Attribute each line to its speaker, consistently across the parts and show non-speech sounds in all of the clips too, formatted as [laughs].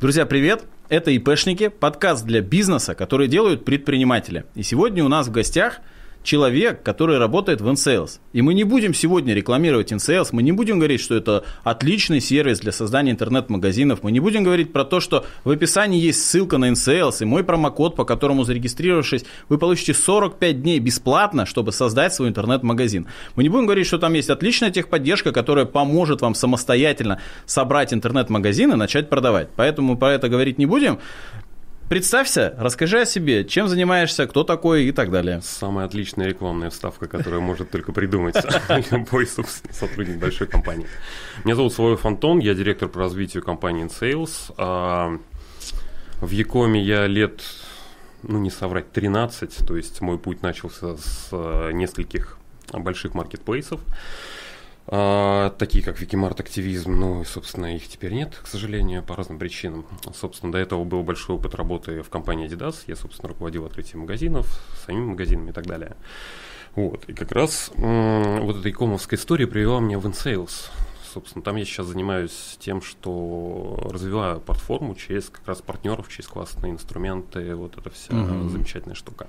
Speaker 1: Друзья, привет! Это ИПшники, подкаст для бизнеса, который делают предприниматели. И сегодня у нас в гостях – человек, который работает в InSales. И мы не будем сегодня рекламировать InSales, мы не будем говорить, что это отличный сервис для создания интернет-магазинов, мы не будем говорить про то, что в описании есть ссылка на InSales и мой промокод, по которому зарегистрировавшись, вы получите 45 дней бесплатно, чтобы создать свой интернет-магазин. Мы не будем говорить, что там есть отличная техподдержка, которая поможет вам самостоятельно собрать интернет-магазин и начать продавать. Поэтому про это говорить не будем. Представься, расскажи о себе, чем занимаешься, кто такой и так далее.
Speaker 2: Самая отличная рекламная вставка, которую может только придумать [laughs] любой сотрудник большой компании. Меня зовут Славой Фонтон, я директор по развитию компании InSales. А, в Якоме я лет, ну не соврать, 13, то есть мой путь начался с э, нескольких больших маркетплейсов. А, такие как Викимарт Активизм, ну, собственно, их теперь нет, к сожалению, по разным причинам. Собственно, до этого был большой опыт работы в компании Adidas. Я, собственно, руководил открытием магазинов, самими магазинами и так далее. Вот. И как раз м- вот эта икомовская история привела меня в InSales. Собственно, там я сейчас занимаюсь тем, что развиваю платформу через как раз партнеров, через классные инструменты, вот это вся mm-hmm. замечательная штука.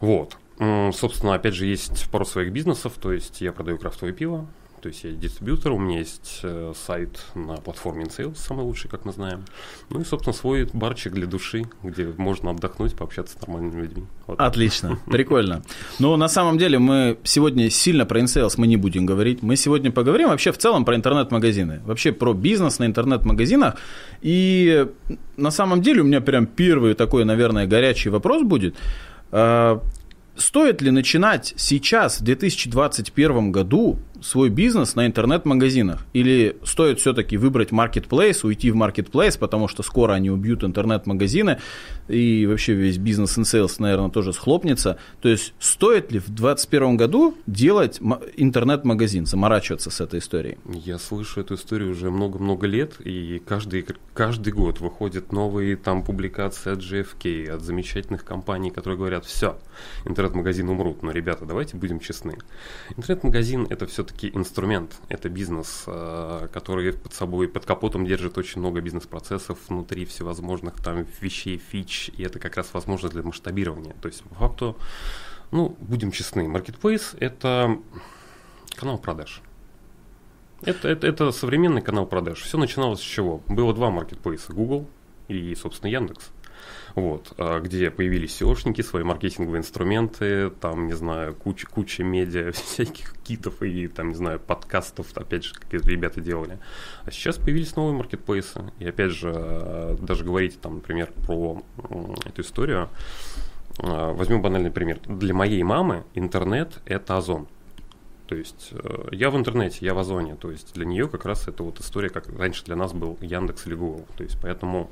Speaker 2: Вот. Собственно, опять же, есть пару своих бизнесов, то есть я продаю крафтовое пиво, то есть я дистрибьютор, у меня есть э, сайт на платформе InSales, самый лучший, как мы знаем. Ну и, собственно, свой барчик для души, где можно отдохнуть, пообщаться с нормальными людьми.
Speaker 1: Вот. Отлично, [laughs] прикольно. Но на самом деле мы сегодня сильно про InSales мы не будем говорить. Мы сегодня поговорим вообще в целом про интернет-магазины. Вообще про бизнес на интернет-магазинах. И на самом деле у меня прям первый такой, наверное, горячий вопрос будет. А, стоит ли начинать сейчас, в 2021 году, свой бизнес на интернет-магазинах? Или стоит все-таки выбрать marketplace, уйти в marketplace, потому что скоро они убьют интернет-магазины, и вообще весь бизнес in sales, наверное, тоже схлопнется. То есть стоит ли в 2021 году делать интернет-магазин, заморачиваться с этой историей?
Speaker 2: Я слышу эту историю уже много-много лет, и каждый, каждый год выходят новые там публикации от GFK, от замечательных компаний, которые говорят, все, интернет-магазины умрут. Но, ребята, давайте будем честны. Интернет-магазин – это все все-таки инструмент, это бизнес, э, который под собой, под капотом держит очень много бизнес-процессов внутри всевозможных там вещей, фич, и это как раз возможность для масштабирования. То есть, по факту, ну, будем честны, Marketplace – это канал продаж. Это, это, это современный канал продаж. Все начиналось с чего? Было два маркетплейса – Google и, собственно, Яндекс вот, а, где появились SEOшники, свои маркетинговые инструменты, там, не знаю, куча, куча медиа, [laughs] всяких китов и, там, не знаю, подкастов, опять же, как ребята делали. А сейчас появились новые маркетплейсы. И, опять же, а, даже говорить, там, например, про эту историю, а, возьмем банальный пример. Для моей мамы интернет – это Озон. То есть э, я в интернете, я в Озоне. То есть для нее как раз это вот история, как раньше для нас был Яндекс или Google. То есть поэтому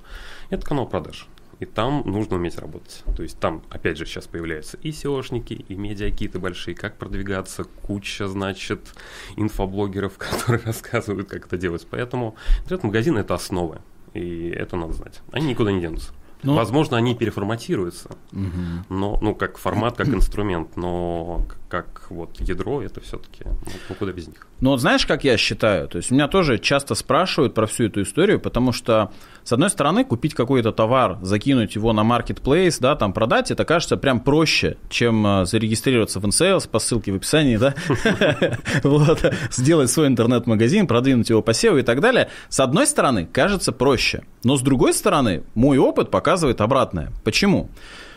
Speaker 2: это канал продаж и там нужно уметь работать. То есть там, опять же, сейчас появляются и SEOшники, и медиакиты большие, как продвигаться, куча, значит, инфоблогеров, [laughs] которые рассказывают, как это делать. Поэтому интернет-магазин – это основы, и это надо знать. Они никуда не денутся. Ну, Возможно, они переформатируются, угу. но, ну, как формат, как инструмент, но как вот ядро, это все-таки, ну, куда без них.
Speaker 1: Ну, вот знаешь, как я считаю? То есть, меня тоже часто спрашивают про всю эту историю, потому что, с одной стороны, купить какой-то товар, закинуть его на marketplace, да, там продать, это кажется прям проще, чем э, зарегистрироваться в InSales по ссылке в описании, да, [laughs] вот, сделать свой интернет-магазин, продвинуть его по SEO и так далее. С одной стороны, кажется проще, но с другой стороны, мой опыт показывает обратное. Почему?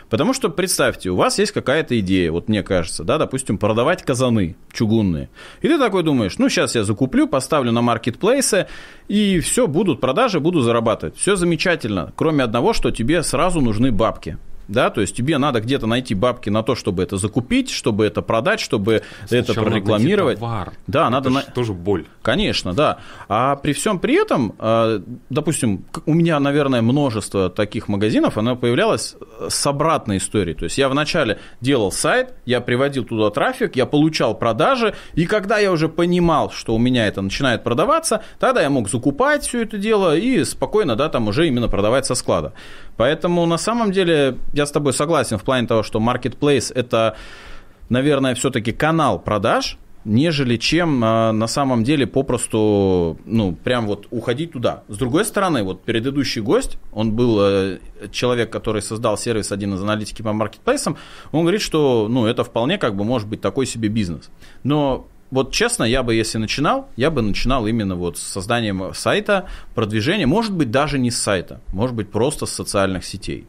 Speaker 1: Потому что представьте, у вас есть какая-то идея, вот мне кажется, да, допустим, продавать казаны чугунные. И ты такой думаешь, ну сейчас я закуплю, поставлю на маркетплейсы, и все, будут продажи, буду зарабатывать. Все замечательно, кроме одного, что тебе сразу нужны бабки да, то есть тебе надо где-то найти бабки на то, чтобы это закупить, чтобы это продать, чтобы Сначала это прорекламировать.
Speaker 2: Товар.
Speaker 1: Да,
Speaker 2: это
Speaker 1: надо
Speaker 2: на... тоже боль.
Speaker 1: Конечно, да. А при всем при этом, э, допустим, у меня, наверное, множество таких магазинов, оно появлялось с обратной историей. То есть я вначале делал сайт, я приводил туда трафик, я получал продажи, и когда я уже понимал, что у меня это начинает продаваться, тогда я мог закупать все это дело и спокойно, да, там уже именно продавать со склада. Поэтому на самом деле я с тобой согласен в плане того, что marketplace это, наверное, все-таки канал продаж, нежели чем а, на самом деле попросту, ну, прям вот уходить туда. С другой стороны, вот предыдущий гость, он был э, человек, который создал сервис один из аналитики по маркетплейсам, он говорит, что, ну, это вполне как бы может быть такой себе бизнес. Но вот честно, я бы, если начинал, я бы начинал именно вот с созданием сайта, продвижения, может быть, даже не с сайта, может быть, просто с социальных сетей.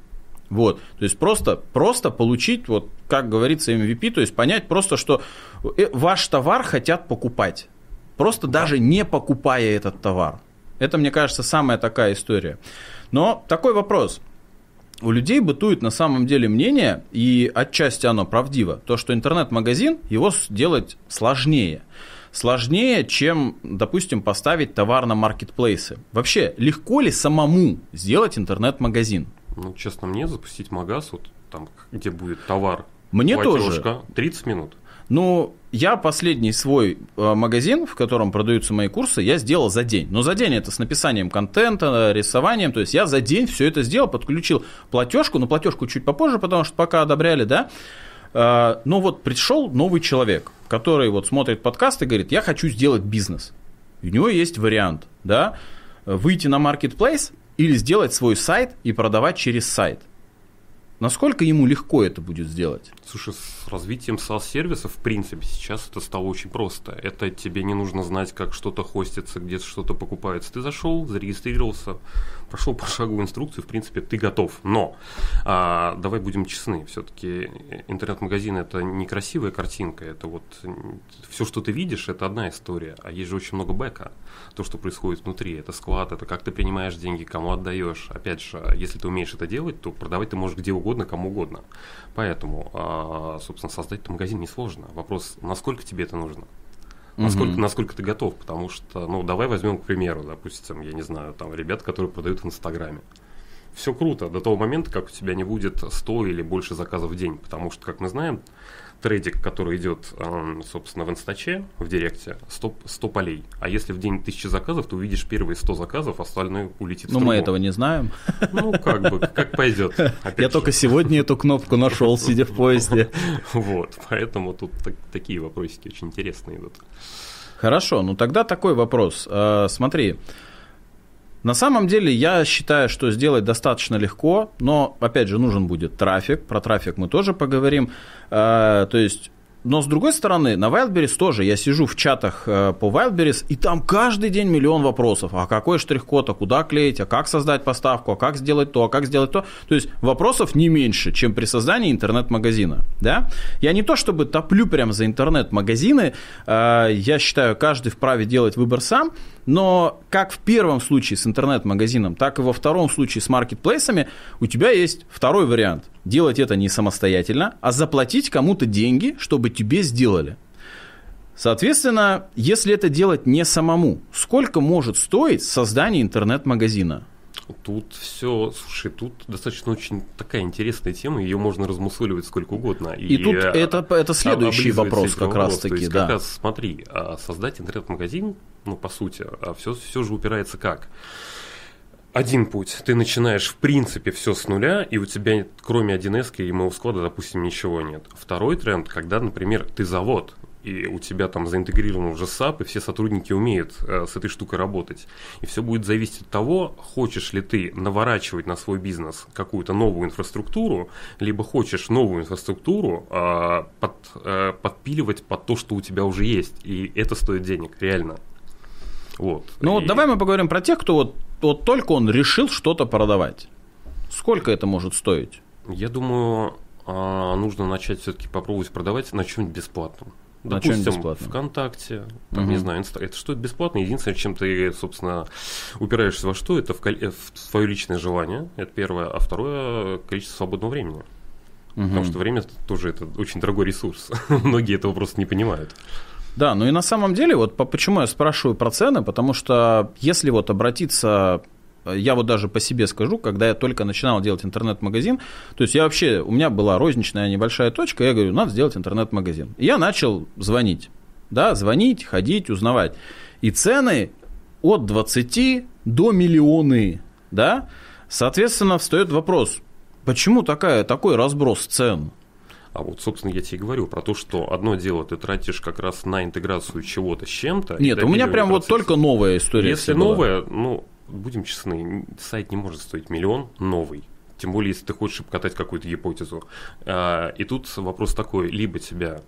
Speaker 1: Вот, то есть просто, просто получить, вот, как говорится, MVP, то есть понять просто, что э, ваш товар хотят покупать, просто да. даже не покупая этот товар. Это, мне кажется, самая такая история. Но такой вопрос. У людей бытует на самом деле мнение, и отчасти оно правдиво, то, что интернет-магазин, его сделать сложнее сложнее, чем, допустим, поставить товар на маркетплейсы. Вообще, легко ли самому сделать интернет-магазин?
Speaker 2: Ну, честно, мне запустить магаз, вот там, где будет товар,
Speaker 1: мне тоже.
Speaker 2: 30 минут.
Speaker 1: Ну, я последний свой э, магазин, в котором продаются мои курсы, я сделал за день. Но за день это с написанием контента, рисованием. То есть я за день все это сделал, подключил платежку, но платежку чуть попозже, потому что пока одобряли, да. Э, но вот пришел новый человек, который вот смотрит подкаст и говорит, я хочу сделать бизнес. у него есть вариант, да, выйти на marketplace или сделать свой сайт и продавать через сайт. Насколько ему легко это будет сделать?
Speaker 2: Слушай, с развитием SaaS-сервиса, в принципе, сейчас это стало очень просто. Это тебе не нужно знать, как что-то хостится, где-то что-то покупается. Ты зашел, зарегистрировался, прошел пошаговую инструкцию, в принципе, ты готов. Но а, давай будем честны, все-таки интернет-магазин это не красивая картинка, это вот все, что ты видишь, это одна история, а есть же очень много бэка, то, что происходит внутри, это склад, это как ты принимаешь деньги, кому отдаешь. Опять же, если ты умеешь это делать, то продавать ты можешь где угодно, кому угодно. Поэтому, а, собственно, создать магазин несложно. Вопрос, насколько тебе это нужно? Насколько, угу. насколько ты готов, потому что, ну, давай возьмем, к примеру, допустим, я не знаю, там, ребят, которые продают в Инстаграме. Все круто до того момента, как у тебя не будет 100 или больше заказов в день, потому что, как мы знаем, трейдик, который идет, собственно, в инстаче, в директе, 100, 100 полей. А если в день тысячи заказов, то увидишь первые 100 заказов, остальное улетит
Speaker 1: Ну, мы этого не знаем.
Speaker 2: Ну, как бы, как пойдет. [laughs]
Speaker 1: Я только сегодня эту кнопку нашел, сидя в поезде. [laughs]
Speaker 2: Вот, поэтому тут такие вопросики очень интересные идут.
Speaker 1: Хорошо, ну тогда такой вопрос. А, смотри, на самом деле я считаю, что сделать достаточно легко, но опять же нужен будет трафик. Про трафик мы тоже поговорим. Э, то есть но с другой стороны, на Wildberries тоже я сижу в чатах э, по Wildberries, и там каждый день миллион вопросов. А какой штрих-код, а куда клеить, а как создать поставку, а как сделать то, а как сделать то. То есть вопросов не меньше, чем при создании интернет-магазина. Да? Я не то чтобы топлю прям за интернет-магазины, э, я считаю, каждый вправе делать выбор сам, но как в первом случае с интернет-магазином, так и во втором случае с маркетплейсами у тебя есть второй вариант. Делать это не самостоятельно, а заплатить кому-то деньги, чтобы тебе сделали. Соответственно, если это делать не самому, сколько может стоить создание интернет-магазина?
Speaker 2: Тут все, слушай, тут достаточно очень такая интересная тема, ее можно размусоливать сколько угодно.
Speaker 1: И, и тут это, это следующий вопрос как раз таки,
Speaker 2: есть, да. Как раз, смотри, а создать интернет-магазин, ну, по сути, все, а все же упирается как? Один путь. Ты начинаешь, в принципе, все с нуля, и у тебя, кроме 1С и моего склада, допустим, ничего нет. Второй тренд, когда, например, ты завод, и у тебя там заинтегрирован уже SAP, и все сотрудники умеют э, с этой штукой работать. И все будет зависеть от того, хочешь ли ты наворачивать на свой бизнес какую-то новую инфраструктуру, либо хочешь новую инфраструктуру э, под, э, подпиливать под то, что у тебя уже есть. И это стоит денег, реально.
Speaker 1: Вот. Ну и... вот давай мы поговорим про тех, кто вот, вот только он решил что-то продавать. Сколько это может стоить?
Speaker 2: Я думаю, а, нужно начать все-таки попробовать продавать на чем-нибудь бесплатном. Допустим, бесплатно? ВКонтакте, там, угу. не знаю, инста... это что это бесплатно. Единственное, чем ты, собственно, упираешься во что, это в, кол... в свое личное желание, это первое, а второе количество свободного времени. Угу. Потому что время тоже это очень дорогой ресурс. [laughs] Многие этого просто не понимают.
Speaker 1: Да, ну и на самом деле, вот почему я спрашиваю про цены, потому что если вот обратиться я вот даже по себе скажу, когда я только начинал делать интернет-магазин, то есть я вообще, у меня была розничная небольшая точка, я говорю, надо сделать интернет-магазин. И я начал звонить, да, звонить, ходить, узнавать. И цены от 20 до миллионы, да, соответственно, встает вопрос, почему такая, такой разброс цен?
Speaker 2: А вот, собственно, я тебе и говорю про то, что одно дело ты тратишь как раз на интеграцию чего-то с чем-то.
Speaker 1: Нет, у меня прям процесс. вот только новая история.
Speaker 2: Если новая, ну, будем честны, сайт не может стоить миллион новый. Тем более, если ты хочешь обкатать какую-то гипотезу. А, и тут вопрос такой, либо тебя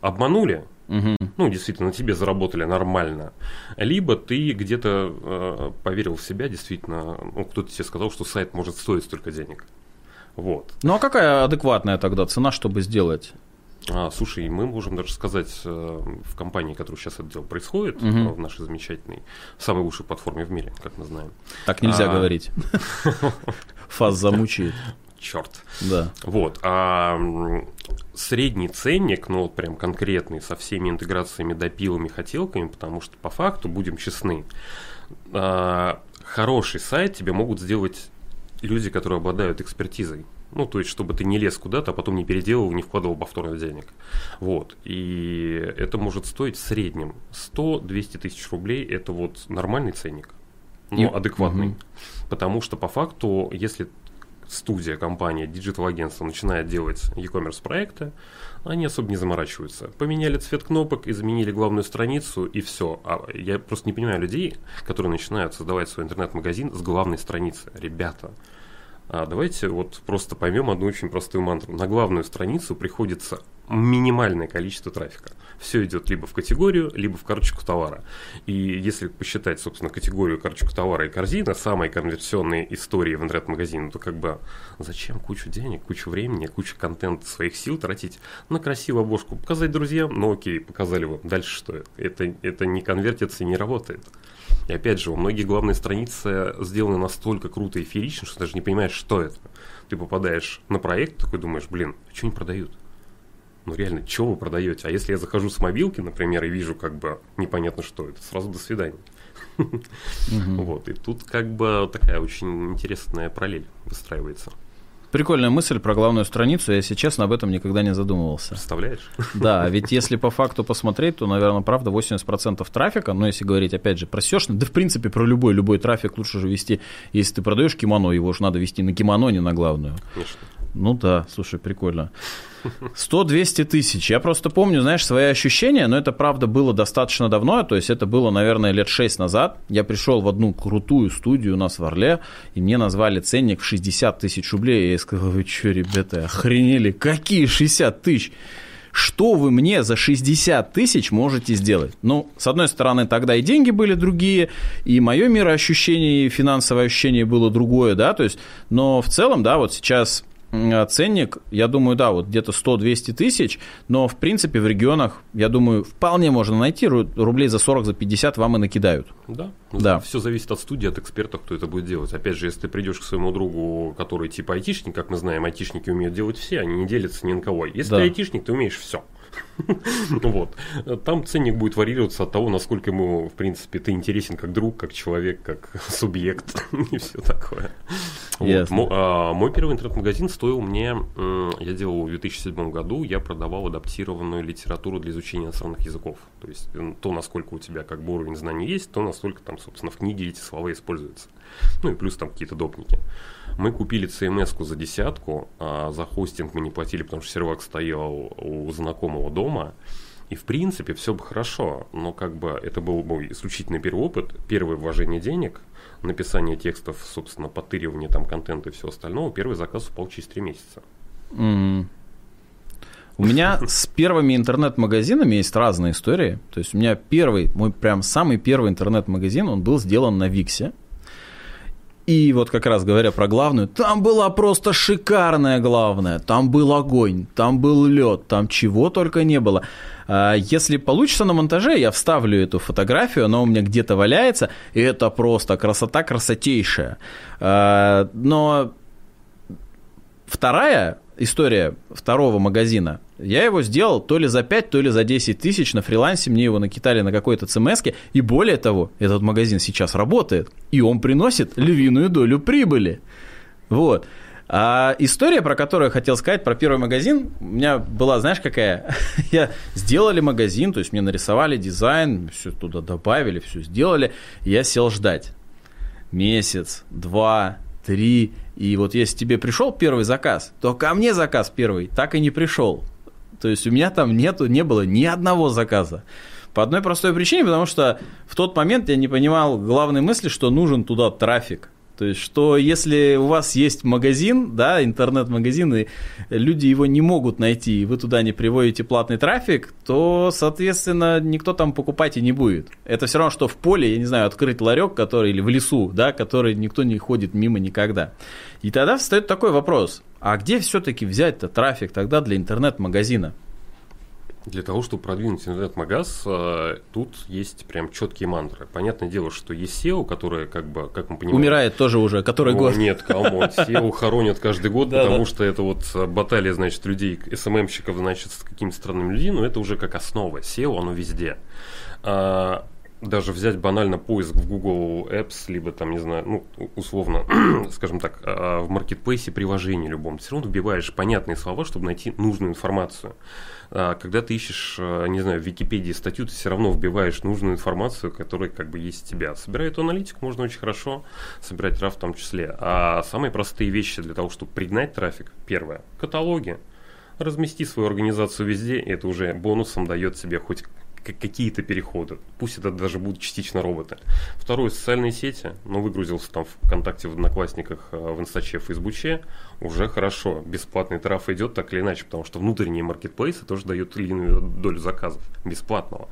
Speaker 2: обманули, угу. ну, действительно, тебе заработали нормально, либо ты где-то э, поверил в себя, действительно, ну, кто-то тебе сказал, что сайт может стоить столько денег. Вот.
Speaker 1: Ну, а какая адекватная тогда цена, чтобы сделать?
Speaker 2: А, слушай, мы можем даже сказать э, в компании, которая сейчас это дело происходит, угу. в нашей замечательной, самой лучшей платформе в мире, как мы знаем.
Speaker 1: Так нельзя а... говорить. [laughs] Фаз замучает
Speaker 2: черт.
Speaker 1: Да.
Speaker 2: Вот. А средний ценник, ну вот прям конкретный, со всеми интеграциями, допилами, хотелками, потому что по факту, будем честны, а, хороший сайт тебе могут сделать люди, которые обладают экспертизой. Ну, то есть, чтобы ты не лез куда-то, а потом не переделал, не вкладывал повторно денег. Вот. И это может стоить в среднем 100-200 тысяч рублей. Это вот нормальный ценник, но И... адекватный. Угу. Потому что по факту, если студия, компания, digital-агентство начинает делать e-commerce проекты, они особо не заморачиваются. Поменяли цвет кнопок, изменили главную страницу и все. А я просто не понимаю людей, которые начинают создавать свой интернет-магазин с главной страницы. Ребята, а давайте вот просто поймем одну очень простую мантру. На главную страницу приходится минимальное количество трафика. Все идет либо в категорию, либо в карточку товара. И если посчитать, собственно, категорию, карточку товара и корзина, самые конверсионные истории в интернет-магазине, то как бы зачем кучу денег, кучу времени, кучу контента своих сил тратить на красивую обложку? Показать друзьям? Ну окей, показали вам. Дальше что? Это, это не конвертится и не работает. И опять же, у многих главные страницы сделаны настолько круто и феерично, что даже не понимаешь, что это. Ты попадаешь на проект, такой думаешь, блин, а что они продают? Ну реально, что вы продаете? А если я захожу с мобилки, например, и вижу как бы непонятно что это, сразу до свидания. Вот, и тут как бы такая очень интересная параллель выстраивается.
Speaker 1: Прикольная мысль про главную страницу, я, если честно, об этом никогда не задумывался.
Speaker 2: Представляешь?
Speaker 1: Да, ведь если по факту посмотреть, то, наверное, правда, 80% трафика, но если говорить, опять же, про SEO, да, в принципе, про любой, любой трафик лучше же вести, если ты продаешь кимоно, его же надо вести на кимоно, не на главную. Конечно. Ну да, слушай, прикольно. 100-200 тысяч. Я просто помню, знаешь, свои ощущения, но это, правда, было достаточно давно, то есть это было, наверное, лет 6 назад. Я пришел в одну крутую студию у нас в Орле, и мне назвали ценник в 60 тысяч рублей. Я сказал, вы что, ребята, охренели? Какие 60 тысяч? Что вы мне за 60 тысяч можете сделать? Ну, с одной стороны, тогда и деньги были другие, и мое мироощущение, и финансовое ощущение было другое, да, то есть, но в целом, да, вот сейчас ценник, я думаю, да, вот где-то 100-200 тысяч, но в принципе в регионах, я думаю, вполне можно найти, рублей за 40, за 50 вам и накидают.
Speaker 2: Да, да. Все зависит от студии, от экспертов, кто это будет делать. Опять же, если ты придешь к своему другу, который типа айтишник, как мы знаем, айтишники умеют делать все, они не делятся ни на кого. Если да. ты айтишник, ты умеешь все. [laughs] Вот. Там ценник будет варьироваться от того, насколько ему, в принципе, ты интересен как друг, как человек, как [laughs] субъект [laughs] и все такое. Вот. А, мой первый интернет-магазин стоил мне, я делал в 2007 году, я продавал адаптированную литературу для изучения иностранных языков. То есть то, насколько у тебя как бы уровень знаний есть, то настолько там, собственно, в книге эти слова используются. Ну и плюс там какие-то допники. Мы купили CMS-ку за десятку, а за хостинг мы не платили, потому что сервак стоял у знакомого дома. И в принципе все бы хорошо, но как бы это был мой исключительный первый опыт, первое вложение денег, написание текстов, собственно, потыривание там контента и все остальное. Первый заказ упал через три месяца.
Speaker 1: Mm. У меня [laughs] с первыми интернет-магазинами есть разные истории. То есть у меня первый, мой прям самый первый интернет-магазин, он был сделан на Виксе. И вот как раз говоря про главную, там была просто шикарная главная. Там был огонь, там был лед, там чего только не было. А, если получится на монтаже, я вставлю эту фотографию, она у меня где-то валяется, и это просто красота красотейшая. А, но вторая история второго магазина. Я его сделал то ли за 5, то ли за 10 тысяч на фрилансе, мне его накитали на какой-то цмс и более того, этот магазин сейчас работает, и он приносит львиную долю прибыли. Вот. А история, про которую я хотел сказать, про первый магазин, у меня была, знаешь, какая? [laughs] я сделали магазин, то есть мне нарисовали дизайн, все туда добавили, все сделали, я сел ждать. Месяц, два, три, И вот если тебе пришел первый заказ, то ко мне заказ первый так и не пришел. То есть у меня там нету, не было ни одного заказа. По одной простой причине, потому что в тот момент я не понимал главной мысли, что нужен туда трафик. То есть, что если у вас есть магазин, да, интернет-магазин, и люди его не могут найти, и вы туда не приводите платный трафик, то, соответственно, никто там покупать и не будет. Это все равно, что в поле, я не знаю, открыть ларек, который, или в лесу, да, который никто не ходит мимо никогда. И тогда встает такой вопрос, а где все-таки взять-то трафик тогда для интернет-магазина?
Speaker 2: Для того, чтобы продвинуть интернет-магаз, э, тут есть прям четкие мантры. Понятное дело, что есть SEO, которое, как бы, как мы понимаем...
Speaker 1: Умирает тоже уже, который
Speaker 2: О,
Speaker 1: год.
Speaker 2: Нет, come on, SEO [laughs] хоронят каждый год, потому что это вот баталия, значит, людей, SMM-щиков, значит, с какими-то странными людьми, но это уже как основа. SEO, оно везде. А, даже взять банально поиск в Google Apps, либо там, не знаю, ну, условно, [clears throat] скажем так, а, в маркетплейсе приложении любом, все равно вбиваешь понятные слова, чтобы найти нужную информацию. А, когда ты ищешь, а, не знаю, в Википедии статью, ты все равно вбиваешь нужную информацию, которая как бы есть у тебя. Собирать эту аналитику можно очень хорошо, собирать RAW в том числе. А самые простые вещи для того, чтобы пригнать трафик, первое, каталоги. Размести свою организацию везде, и это уже бонусом дает себе хоть какие-то переходы. Пусть это даже будут частично роботы. Второе, социальные сети. Ну, выгрузился там в ВКонтакте, в Одноклассниках, э, в Инстаче, в Фейсбуче. Уже хорошо. Бесплатный траф идет так или иначе, потому что внутренние маркетплейсы тоже дают длинную долю заказов бесплатного.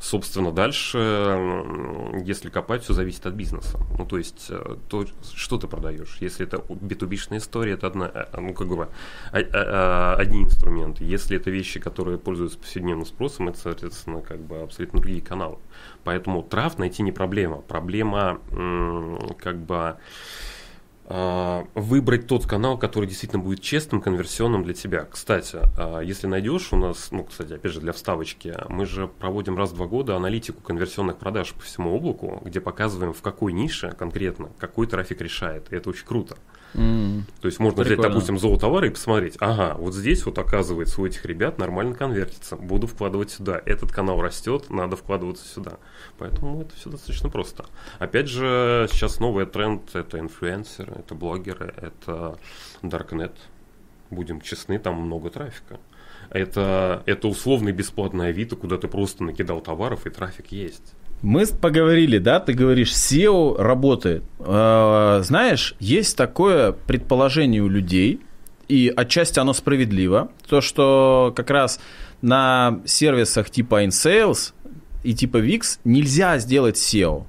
Speaker 2: Собственно, дальше, если копать, все зависит от бизнеса. Ну, то есть, э, то, что ты продаешь. Если это B2B-шная история, это одна, э, ну, как бы, одни инструменты. Если это вещи, которые пользуются повседневным спросом, это, соответственно, как бы абсолютно другие каналы. Поэтому трав найти не проблема. Проблема, как бы, а, выбрать тот канал, который действительно будет честным, конверсионным для тебя. Кстати, а, если найдешь у нас, ну, кстати, опять же, для вставочки, мы же проводим раз в два года аналитику конверсионных продаж по всему облаку, где показываем, в какой нише конкретно какой трафик решает. И это очень круто. Mm. То есть можно Прикольно. взять, допустим, золотовары и посмотреть, ага, вот здесь вот оказывается у этих ребят нормально конвертится, буду вкладывать сюда, этот канал растет, надо вкладываться сюда. Поэтому это все достаточно просто. Опять же, сейчас новый тренд – это инфлюенсеры, это блогеры, это даркнет. Будем честны, там много трафика. Это, это условный бесплатный авито, куда ты просто накидал товаров и трафик есть.
Speaker 1: Мы поговорили, да, ты говоришь, SEO работает. Э, знаешь, есть такое предположение у людей, и отчасти оно справедливо, то, что как раз на сервисах типа InSales и типа VIX нельзя сделать SEO.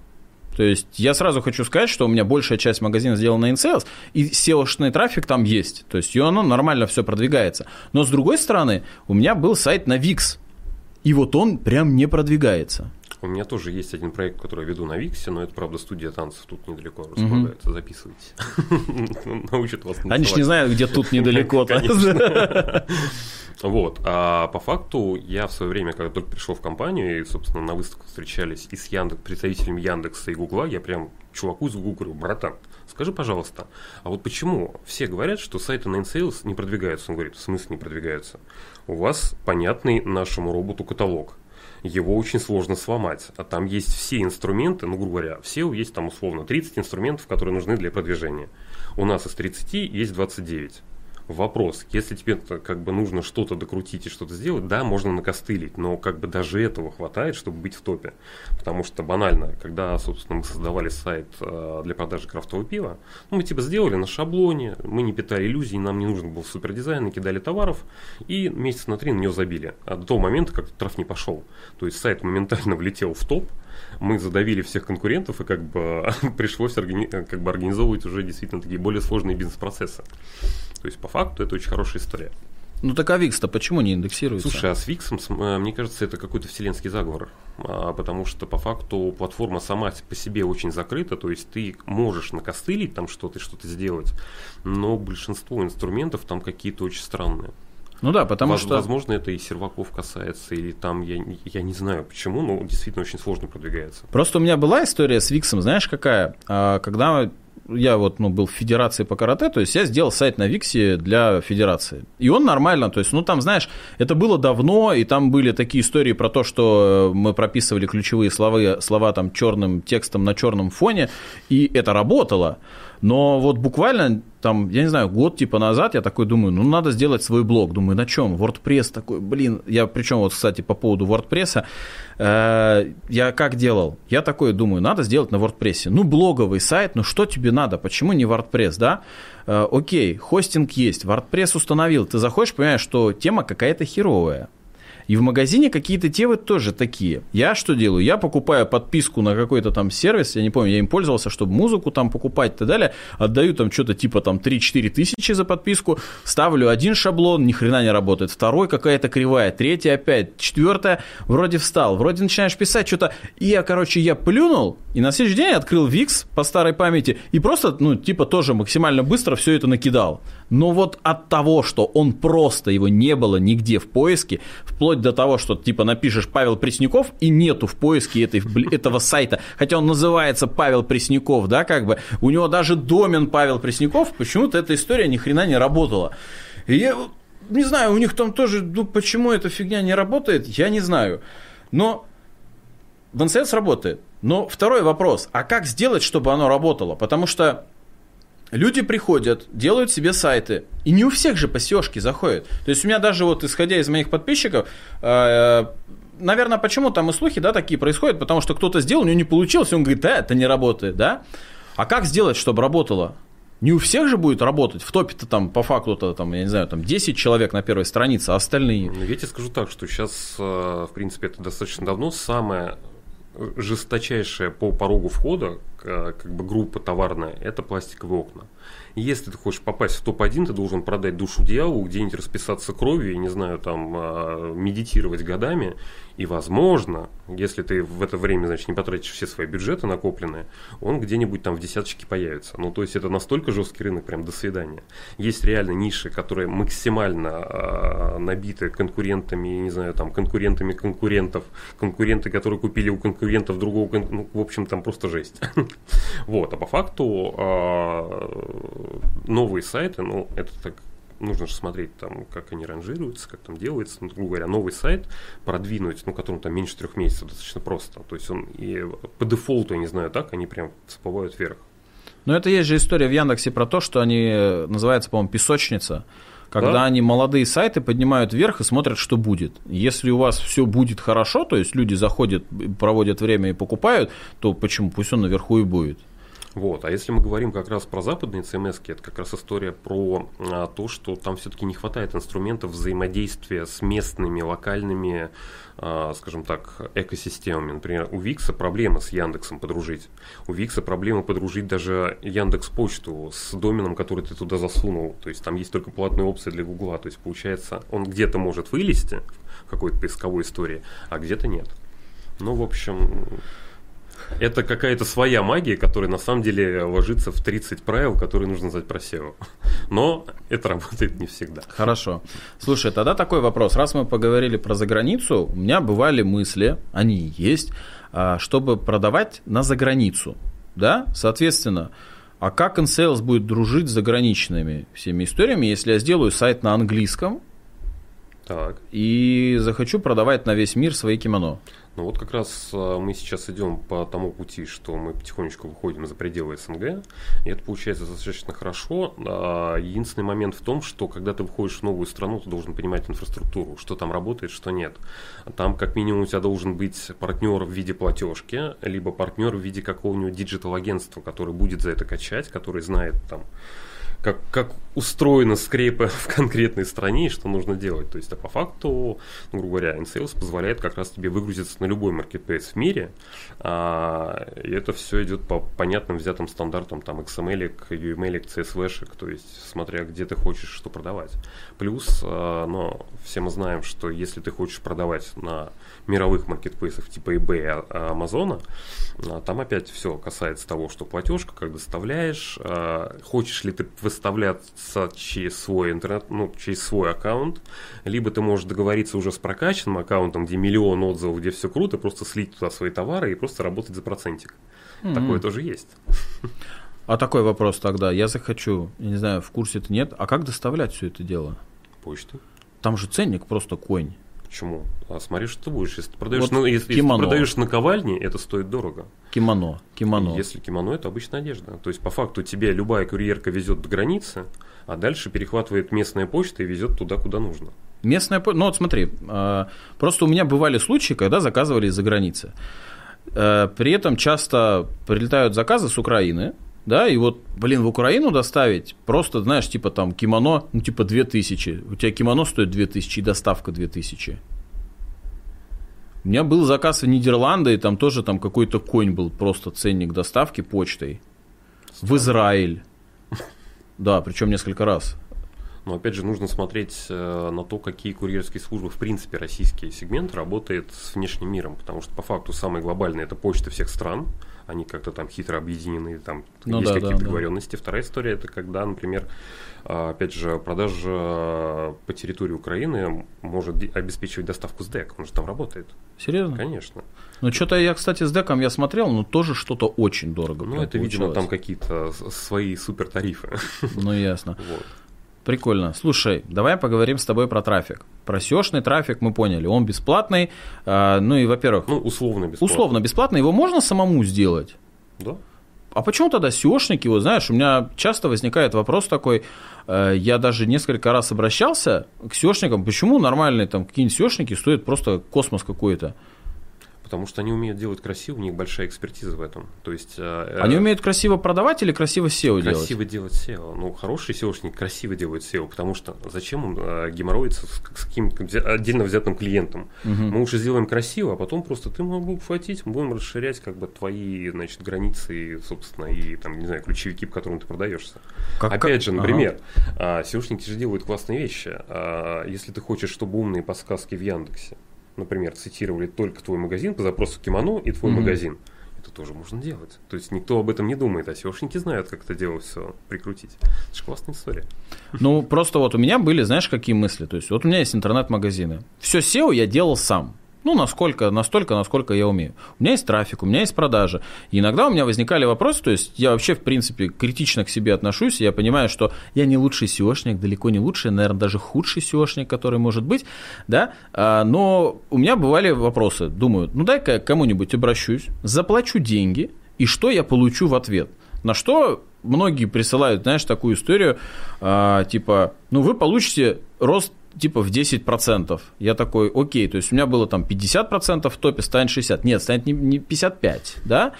Speaker 1: То есть я сразу хочу сказать, что у меня большая часть магазина сделана на InSales, и SEO-шный трафик там есть. То есть и оно нормально все продвигается. Но с другой стороны, у меня был сайт на VIX, и вот он прям не продвигается.
Speaker 2: У меня тоже есть один проект, который я веду на Виксе, но это, правда, студия танцев тут недалеко располагается. Угу. Записывайте. [laughs]
Speaker 1: Научат вас Они же не знают, где тут недалеко-то. [laughs]
Speaker 2: Вот. А по факту я в свое время, когда только пришел в компанию, и, собственно, на выставку встречались и с Яндекс, представителями Яндекса и Гугла, я прям чуваку из Гугла говорю, братан, скажи, пожалуйста, а вот почему все говорят, что сайты на InSales не продвигаются? Он говорит, в смысле не продвигаются? У вас понятный нашему роботу каталог его очень сложно сломать. А там есть все инструменты, ну, грубо говоря, все есть там условно 30 инструментов, которые нужны для продвижения. У нас из 30 есть 29 вопрос. Если тебе как бы нужно что-то докрутить и что-то сделать, да, можно накостылить, но как бы даже этого хватает, чтобы быть в топе. Потому что банально, когда, собственно, мы создавали сайт э, для продажи крафтового пива, ну, мы типа сделали на шаблоне, мы не питали иллюзий, нам не нужен был супер дизайн, накидали товаров и месяц на три на нее забили. А до того момента, как траф не пошел. То есть сайт моментально [laughs] влетел в топ, мы задавили всех конкурентов, и как бы [laughs] пришлось органи- как бы организовывать уже действительно такие более сложные бизнес-процессы. То есть, по факту, это очень хорошая история.
Speaker 1: Ну так а Викс-то почему не индексируется?
Speaker 2: Слушай, а с Виксом, э, мне кажется, это какой-то вселенский заговор. А, потому что по факту платформа сама по себе очень закрыта, то есть ты можешь накостылить там что-то, что-то сделать, но большинство инструментов там какие-то очень странные.
Speaker 1: Ну да, потому
Speaker 2: Воз,
Speaker 1: что...
Speaker 2: Возможно, это и серваков касается, или там, я, я не знаю почему, но действительно очень сложно продвигается.
Speaker 1: Просто у меня была история с Виксом, знаешь, какая? А, когда я вот ну, был в федерации по карате, то есть я сделал сайт на Виксе для федерации. И он нормально, то есть, ну там, знаешь, это было давно, и там были такие истории про то, что мы прописывали ключевые слова, слова там черным текстом на черном фоне, и это работало. Но вот буквально там, я не знаю, год типа назад я такой думаю, ну надо сделать свой блог. Думаю, на чем? WordPress такой, блин. Я причем вот, кстати, по поводу WordPress, э, я как делал? Я такой думаю, надо сделать на WordPress. Ну, блоговый сайт, ну что тебе надо? Почему не WordPress, да? Э, окей, хостинг есть, WordPress установил. Ты заходишь, понимаешь, что тема какая-то херовая. И в магазине какие-то темы тоже такие. Я что делаю? Я покупаю подписку на какой-то там сервис, я не помню, я им пользовался, чтобы музыку там покупать и так далее. Отдаю там что-то типа там 3-4 тысячи за подписку, ставлю один шаблон, ни хрена не работает, второй какая-то кривая, третья опять, четвертая, вроде встал, вроде начинаешь писать что-то. И я, короче, я плюнул, и на следующий день открыл Wix по старой памяти и просто, ну, типа тоже максимально быстро все это накидал. Но вот от того, что он просто, его не было нигде в поиске, вплоть до того, что типа напишешь Павел Пресняков и нету в поиске этой, этого сайта, хотя он называется Павел Пресняков, да, как бы, у него даже домен Павел Пресняков, почему-то эта история ни хрена не работала. И я не знаю, у них там тоже, ну почему эта фигня не работает, я не знаю. Но OneSense работает. Но второй вопрос, а как сделать, чтобы оно работало? Потому что Люди приходят, делают себе сайты, и не у всех же по seo заходят. То есть у меня даже вот, исходя из моих подписчиков, э, наверное, почему там и слухи, да, такие происходят, потому что кто-то сделал, у него не получилось, он говорит, да, это не работает, да. А как сделать, чтобы работало? Не у всех же будет работать. В топе-то там по факту-то там, я не знаю, там 10 человек на первой странице, а остальные.
Speaker 2: Ну, я тебе скажу так, что сейчас, э, в принципе, это достаточно давно самое жесточайшая по порогу входа, как бы группа товарная, это пластиковые окна. Если ты хочешь попасть в топ-1, ты должен продать душу дьяволу, где-нибудь расписаться кровью, я не знаю, там, а, медитировать годами, и, возможно, если ты в это время, значит, не потратишь все свои бюджеты накопленные, он где-нибудь там в десяточке появится. Ну, то есть это настолько жесткий рынок, прям до свидания. Есть реально ниши, которые максимально э, набиты конкурентами, не знаю, там, конкурентами конкурентов, конкуренты, которые купили у конкурентов другого, ну, в общем, там просто жесть. [laughs] Вот, а по факту а, новые сайты, ну, это так нужно же смотреть, там, как они ранжируются, как там делается. Ну, грубо говоря, новый сайт продвинуть, ну, которому там меньше трех месяцев, достаточно просто. То есть он и по дефолту, я не знаю, так, они прям всплывают вверх.
Speaker 1: Но это есть же история в Яндексе про то, что они, э, называется, по-моему, песочница, когда да? они молодые сайты поднимают вверх и смотрят, что будет. Если у вас все будет хорошо, то есть люди заходят, проводят время и покупают, то почему? Пусть он наверху и будет.
Speaker 2: Вот. А если мы говорим как раз про западные CMS, это как раз история про а, то, что там все-таки не хватает инструментов взаимодействия с местными, локальными, а, скажем так, экосистемами. Например, у Викса проблема с Яндексом подружить. У Викса проблема подружить даже Яндекс Почту с доменом, который ты туда засунул. То есть там есть только платные опции для Гугла. То есть получается, он где-то может вылезти в какой-то поисковой истории, а где-то нет. Ну, в общем, это какая-то своя магия, которая на самом деле ложится в 30 правил, которые нужно знать про SEO. Но это работает не всегда.
Speaker 1: Хорошо. Слушай, тогда такой вопрос. Раз мы поговорили про заграницу, у меня бывали мысли, они есть, а, чтобы продавать на заграницу. Да? Соответственно, а как InSales будет дружить с заграничными всеми историями, если я сделаю сайт на английском так. и захочу продавать на весь мир свои кимоно?
Speaker 2: Ну вот как раз а, мы сейчас идем по тому пути, что мы потихонечку выходим за пределы СНГ, и это получается достаточно хорошо. А, единственный момент в том, что когда ты выходишь в новую страну, ты должен понимать инфраструктуру, что там работает, что нет. Там как минимум у тебя должен быть партнер в виде платежки, либо партнер в виде какого-нибудь digital-агентства, который будет за это качать, который знает там как, как устроена скрепа [laughs] в конкретной стране и что нужно делать. То есть, а по факту, ну, грубо говоря, InSales позволяет как раз тебе выгрузиться на любой маркетплейс в мире, а, и это все идет по понятным взятым стандартам, там, XML, UML, CSV, то есть, смотря где ты хочешь что продавать. Плюс, а, но все мы знаем, что если ты хочешь продавать на мировых маркетплейсах типа eBay, а, Amazon, а, там опять все касается того, что платежка, как доставляешь, а, хочешь ли ты выставляться через свой интернет, ну, через свой аккаунт, либо ты можешь договориться уже с прокачанным аккаунтом, где миллион отзывов, где все круто, просто слить туда свои товары и просто работать за процентик. Mm-hmm. Такое тоже есть.
Speaker 1: А такой вопрос тогда. Я захочу, я не знаю, в курсе это нет, а как доставлять все это дело?
Speaker 2: Почту.
Speaker 1: Там же ценник просто конь.
Speaker 2: Почему? А смотри, что ты будешь. Если ты продаешь,
Speaker 1: Вот
Speaker 2: ну, если, если ты продаешь наковальни, это стоит дорого.
Speaker 1: Кимоно, кимоно.
Speaker 2: Если кимоно, это обычная одежда. То есть, по факту, тебе любая курьерка везет до границы, а дальше перехватывает местная почта и везет туда, куда нужно.
Speaker 1: Местная, по- ну вот смотри, э, просто у меня бывали случаи, когда заказывали из-за границы. Э, При этом часто прилетают заказы с Украины, да, и вот, блин, в Украину доставить просто, знаешь, типа там кимоно, ну типа 2000, у тебя кимоно стоит 2000 и доставка 2000. У меня был заказ в Нидерланды, и там тоже там какой-то конь был, просто ценник доставки почтой. В Израиль. Да, причем несколько раз.
Speaker 2: Но опять же, нужно смотреть э, на то, какие курьерские службы, в принципе, российский сегмент работает с внешним миром. Потому что по факту самый глобальный это почта всех стран. Они как-то там хитро объединены, там
Speaker 1: Ну
Speaker 2: есть
Speaker 1: да,
Speaker 2: какие-то
Speaker 1: да, да.
Speaker 2: договоренности. Вторая история это когда, например, а, опять же, продажа по территории Украины может обеспечивать доставку с ДЭК. Он же там работает.
Speaker 1: Серьезно?
Speaker 2: Конечно.
Speaker 1: Ну, что-то я, кстати, с деком я смотрел, но тоже что-то очень дорого.
Speaker 2: Ну, это, видимо,
Speaker 1: получалось.
Speaker 2: там какие-то свои супер тарифы.
Speaker 1: Ну, ясно. [laughs]
Speaker 2: Вот.
Speaker 1: Прикольно. Слушай, давай поговорим с тобой про трафик. Про SEO-шный трафик мы поняли, он бесплатный. А, Ну и, во-первых,
Speaker 2: Ну, условно бесплатно.
Speaker 1: условно бесплатно, его можно самому сделать?
Speaker 2: Да.
Speaker 1: А почему тогда SEOшники, вот знаешь, у меня часто возникает вопрос такой, э, я даже несколько раз обращался к SEOшникам, почему нормальные там какие-нибудь SEOшники стоят просто космос какой-то?
Speaker 2: Потому что они умеют делать красиво, у них большая экспертиза в этом. То есть э,
Speaker 1: Они
Speaker 2: э,
Speaker 1: умеют красиво продавать или красиво SEO делать?
Speaker 2: красиво делать SEO. Ну, хороший SEOшник красиво делает SEO, потому что зачем он э, геморроится с, с каким-то отдельно взятым клиентом? Мы лучше сделаем красиво, а потом просто ты могу хватить, будем расширять как бы твои, значит, границы, собственно, и там, не знаю, ключевики, по которым ты продаешься.
Speaker 1: Как-
Speaker 2: Опять же,
Speaker 1: ага.
Speaker 2: например, а, SEOшники же делают классные вещи. А, Если ты хочешь, чтобы умные подсказки в Яндексе, например, цитировали только твой магазин по запросу кимоно и твой
Speaker 1: Мгм.
Speaker 2: магазин, это тоже можно делать. То есть никто об этом не думает, а SEOшники знают, как это дело все прикрутить. Это же классная история.
Speaker 1: Ну, просто вот у меня были, знаешь, какие мысли? То есть, вот у меня есть интернет-магазины. Все SEO я делал сам. Ну, насколько, настолько, насколько я умею. У меня есть трафик, у меня есть продажи. И иногда у меня возникали вопросы, то есть я вообще, в принципе, критично к себе отношусь, я понимаю, что я не лучший SEOшник, далеко не лучший, наверное, даже худший SEOшник, который может быть, да, А, но у меня бывали вопросы, думаю, ну дай-ка кому-нибудь обращусь, заплачу деньги, и что я получу в ответ? На что многие присылают, знаешь, такую историю, а, типа, ну вы получите рост типа в 10%. Я такой, окей, то есть у меня было там 50% в топе, станет 60. Нет, станет не, не 55, да?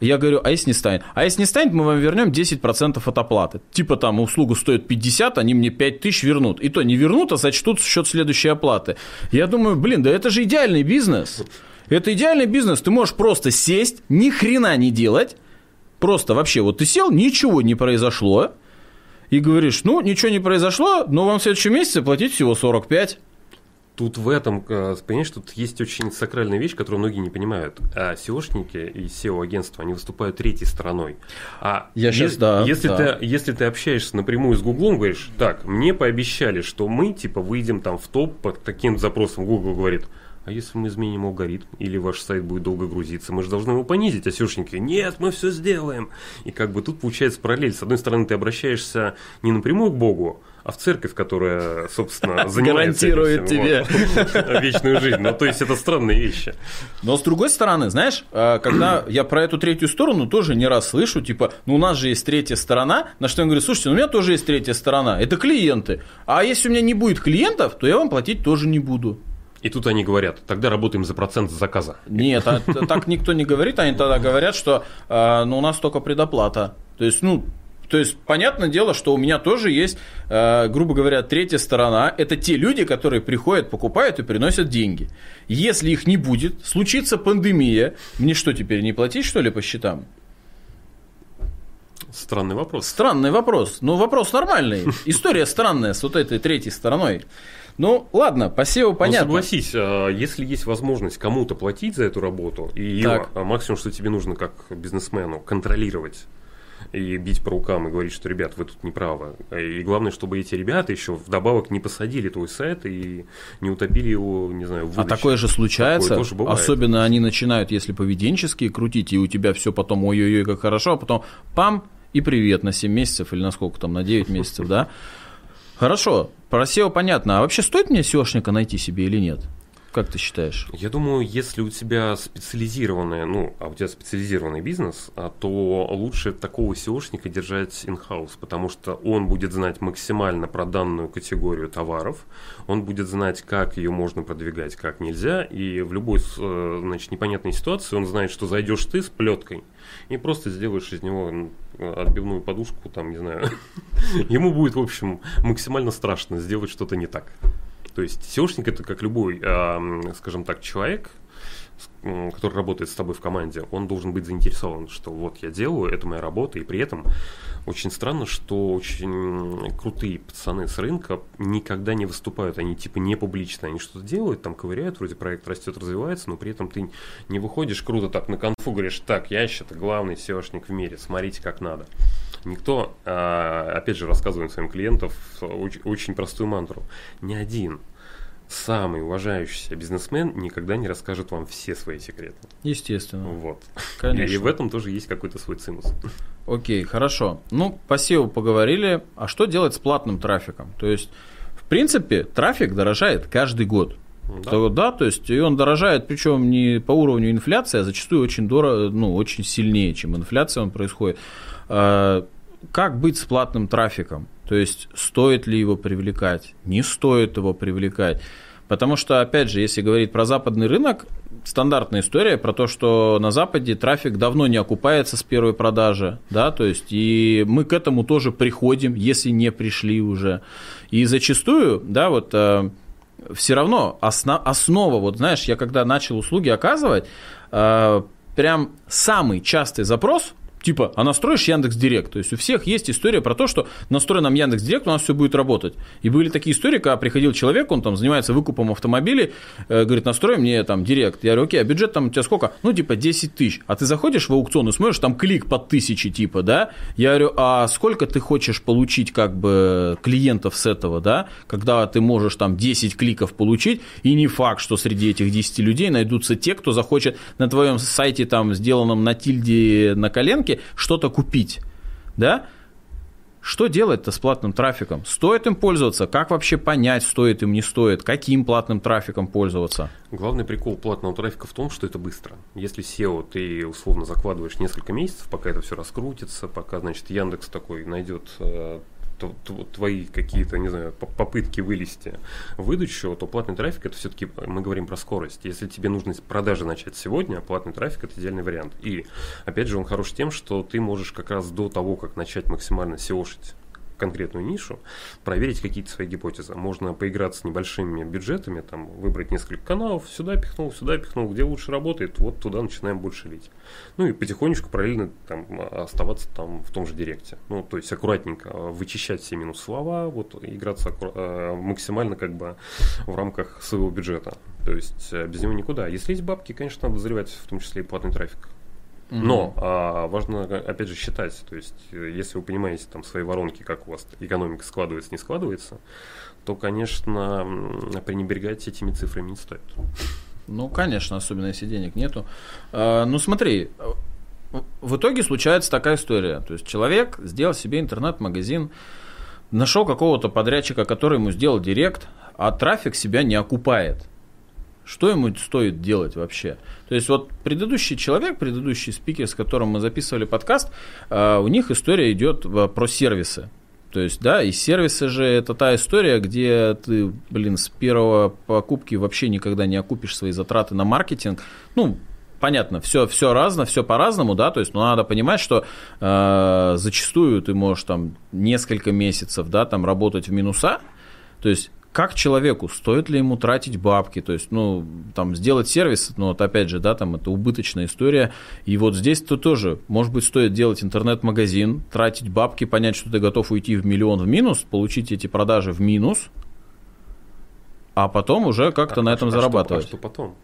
Speaker 1: Я говорю, а если не станет? А если не станет, мы вам вернем 10% от оплаты. Типа там услуга стоит 50, они мне 5 тысяч вернут. И то не вернут, а зачтут в счет следующей оплаты. Я думаю, блин, да это же идеальный бизнес. Это идеальный бизнес. Ты можешь просто сесть, ни хрена не делать, Просто вообще, вот ты сел, ничего не произошло, и говоришь, ну, ничего не произошло, но вам в следующем месяце платить всего 45.
Speaker 2: Тут в этом, э, понимаешь, тут есть очень сакральная вещь, которую многие не понимают. А SEOшники и SEO-агентства, они выступают третьей стороной. А
Speaker 1: Я щас,
Speaker 2: е-
Speaker 1: да,
Speaker 2: если,
Speaker 1: да.
Speaker 2: Ты, если ты общаешься напрямую с Гуглом, говоришь, так, мне пообещали, что мы, типа, выйдем там в топ под таким запросом. Google говорит, а если мы изменим алгоритм, или ваш сайт будет долго грузиться, мы же должны его понизить, а SEOшники, нет, мы все сделаем. И как бы тут получается параллель. С одной стороны, ты обращаешься не напрямую к Богу, а в церковь, которая, собственно, [laughs] занимается
Speaker 1: Гарантирует тебе.
Speaker 2: вот, [laughs] вечную жизнь. Ну, то есть, это странные вещи.
Speaker 1: Но с другой стороны, знаешь, э, когда [clears throat] я про эту третью сторону тоже не раз слышу, типа, ну у нас же есть третья сторона, на что я говорю, слушайте, ну у меня тоже есть третья сторона, это клиенты. А если у меня не будет клиентов, то я вам платить тоже не буду.
Speaker 2: И тут они говорят, тогда работаем за процент заказа.
Speaker 1: Нет, а так никто не говорит, они тогда говорят, что э, ну, у нас только предоплата. То есть, ну, то есть, понятное дело, что у меня тоже есть, э, грубо говоря, третья сторона. Это те люди, которые приходят, покупают и приносят деньги. Если их не будет, случится пандемия, мне что теперь, не платить, что ли, по счетам?
Speaker 2: Странный вопрос.
Speaker 1: Странный вопрос. Ну, вопрос нормальный. История странная с вот этой третьей стороной. Ну, ладно, по SEO
Speaker 2: Ну,
Speaker 1: понятно.
Speaker 2: согласись, а, если есть возможность кому-то платить за эту работу, и ее,
Speaker 1: Так.
Speaker 2: а максимум, что тебе нужно как бизнесмену, контролировать и бить по рукам и говорить, что, ребят, вы тут не правы. И главное, чтобы эти ребята еще вдобавок не посадили твой сайт и не утопили его, не знаю, в
Speaker 1: А такое же случается.
Speaker 2: Такое тоже бывает.
Speaker 1: Особенно они начинают, если поведенческие крутить, и у тебя все потом ой-ой-ой, как хорошо, а потом пам, и привет на 7 месяцев или на сколько там, на 9 месяцев, да? Хорошо, про SEO понятно. А вообще стоит мне SEOшника найти себе или нет? Как ты считаешь?
Speaker 2: Я думаю, если у тебя специализированный, ну, а у тебя специализированный бизнес, а, то лучше такого SEOшника держать in-house, потому что он будет знать максимально про данную категорию товаров, он будет знать, как ее можно продвигать, как нельзя, и в любой, э, значит, непонятной ситуации он знает, что зайдешь ты с плеткой и просто сделаешь из него отбивную подушку, там, не знаю. [laughs] Ему будет, в общем, максимально страшно сделать что-то не так. То есть SEOшник это как любой, скажем так, человек, который работает с тобой в команде, он должен быть заинтересован, что вот я делаю, это моя работа, и при этом очень странно, что очень крутые пацаны с рынка никогда не выступают, они типа не публично, они что-то делают, там ковыряют, вроде проект растет, развивается, но при этом ты не выходишь круто так на конфу, говоришь, так, я считаю главный SEOшник в мире, смотрите как надо. Никто, а, опять же, рассказываем своим клиентам очень простую мантру. Ни один самый уважающийся бизнесмен никогда не расскажет вам все свои секреты.
Speaker 1: Естественно.
Speaker 2: Вот.
Speaker 1: Конечно.
Speaker 2: И в этом тоже есть какой-то свой цимус.
Speaker 1: Окей, хорошо. Ну, по SEO поговорили. А что делать с платным трафиком? То есть, в принципе, трафик дорожает каждый год. Да. То, да, то есть и он дорожает, причем не по уровню инфляции, а зачастую очень дорого, ну, очень сильнее, чем инфляция он происходит. Как быть с платным трафиком? То есть стоит ли его привлекать, не стоит его привлекать. Потому что, опять же, если говорить про западный рынок, стандартная история про то, что на Западе трафик давно не окупается с первой продажи, да, то есть и мы к этому тоже приходим, если не пришли уже. И зачастую, да, вот э, все равно основ, основа, вот знаешь, я когда начал услуги оказывать, э, прям самый частый запрос – Типа, а настроишь Яндекс Директ. То есть у всех есть история про то, что настрой нам Яндекс Директ, у нас все будет работать. И были такие истории, когда приходил человек, он там занимается выкупом автомобилей, э, говорит, настрой мне там Директ. Я говорю, окей, а бюджет там у тебя сколько? Ну, типа 10 тысяч. А ты заходишь в аукцион и смотришь, там клик под тысячи, типа, да? Я говорю, а сколько ты хочешь получить как бы клиентов с этого, да? Когда ты можешь там 10 кликов получить, и не факт, что среди этих 10 людей найдутся те, кто захочет на твоем сайте там, сделанном на тильде на коленке, что-то купить, да, что делать-то с платным трафиком? Стоит им пользоваться? Как вообще понять, стоит им, не стоит? Каким платным трафиком пользоваться?
Speaker 2: Главный прикол платного трафика в том, что это быстро. Если SEO ты условно закладываешь несколько месяцев, пока это все раскрутится, пока, значит, Яндекс такой найдет э, твои какие-то, не знаю, попытки вылезти в выдачу, то платный трафик это все-таки мы говорим про скорость. Если тебе нужно продажи начать сегодня, платный трафик это идеальный вариант. И опять же он хорош тем, что ты можешь как раз до того, как начать максимально SEO-шить конкретную нишу, проверить какие-то свои гипотезы. Можно поиграться с небольшими бюджетами, там, выбрать несколько каналов, сюда пихнул, сюда пихнул, где лучше работает, вот туда начинаем больше лить. Ну и потихонечку параллельно там, оставаться там в том же директе. Ну, то есть аккуратненько вычищать все минус слова, вот играться аккура- максимально как бы в рамках своего бюджета. То есть э, без него никуда. Если есть бабки, конечно, надо заливать в том числе и платный трафик. Но а, важно, опять же, считать. То есть, э, если вы понимаете там свои воронки, как у вас экономика складывается, не складывается, то, конечно, пренебрегать этими цифрами не стоит.
Speaker 1: Ну, конечно, особенно если денег нету. А, ну, смотри, в итоге случается такая история. То есть человек сделал себе интернет-магазин, нашел какого-то подрядчика, который ему сделал директ, а трафик себя не окупает. Что ему стоит делать вообще? То есть вот предыдущий человек, предыдущий спикер, с которым мы записывали подкаст, э, у них история идет про сервисы. То есть, да, и сервисы же это та история, где ты, блин, с первого покупки вообще никогда не окупишь свои затраты на маркетинг. Ну, понятно, все, все разно, все по-разному, да, то есть, но надо понимать, что э, зачастую ты можешь там несколько месяцев, да, там работать в минуса, то есть как человеку, стоит ли ему тратить бабки, то есть, ну, там, сделать сервис, ну, вот опять же, да, там, это убыточная история, и вот здесь-то тоже, может быть, стоит делать интернет-магазин, тратить бабки, понять, что ты готов уйти в миллион в минус, получить эти продажи в минус, а потом уже как-то а, на этом
Speaker 2: а
Speaker 1: зарабатывать.
Speaker 2: Что, а что потом?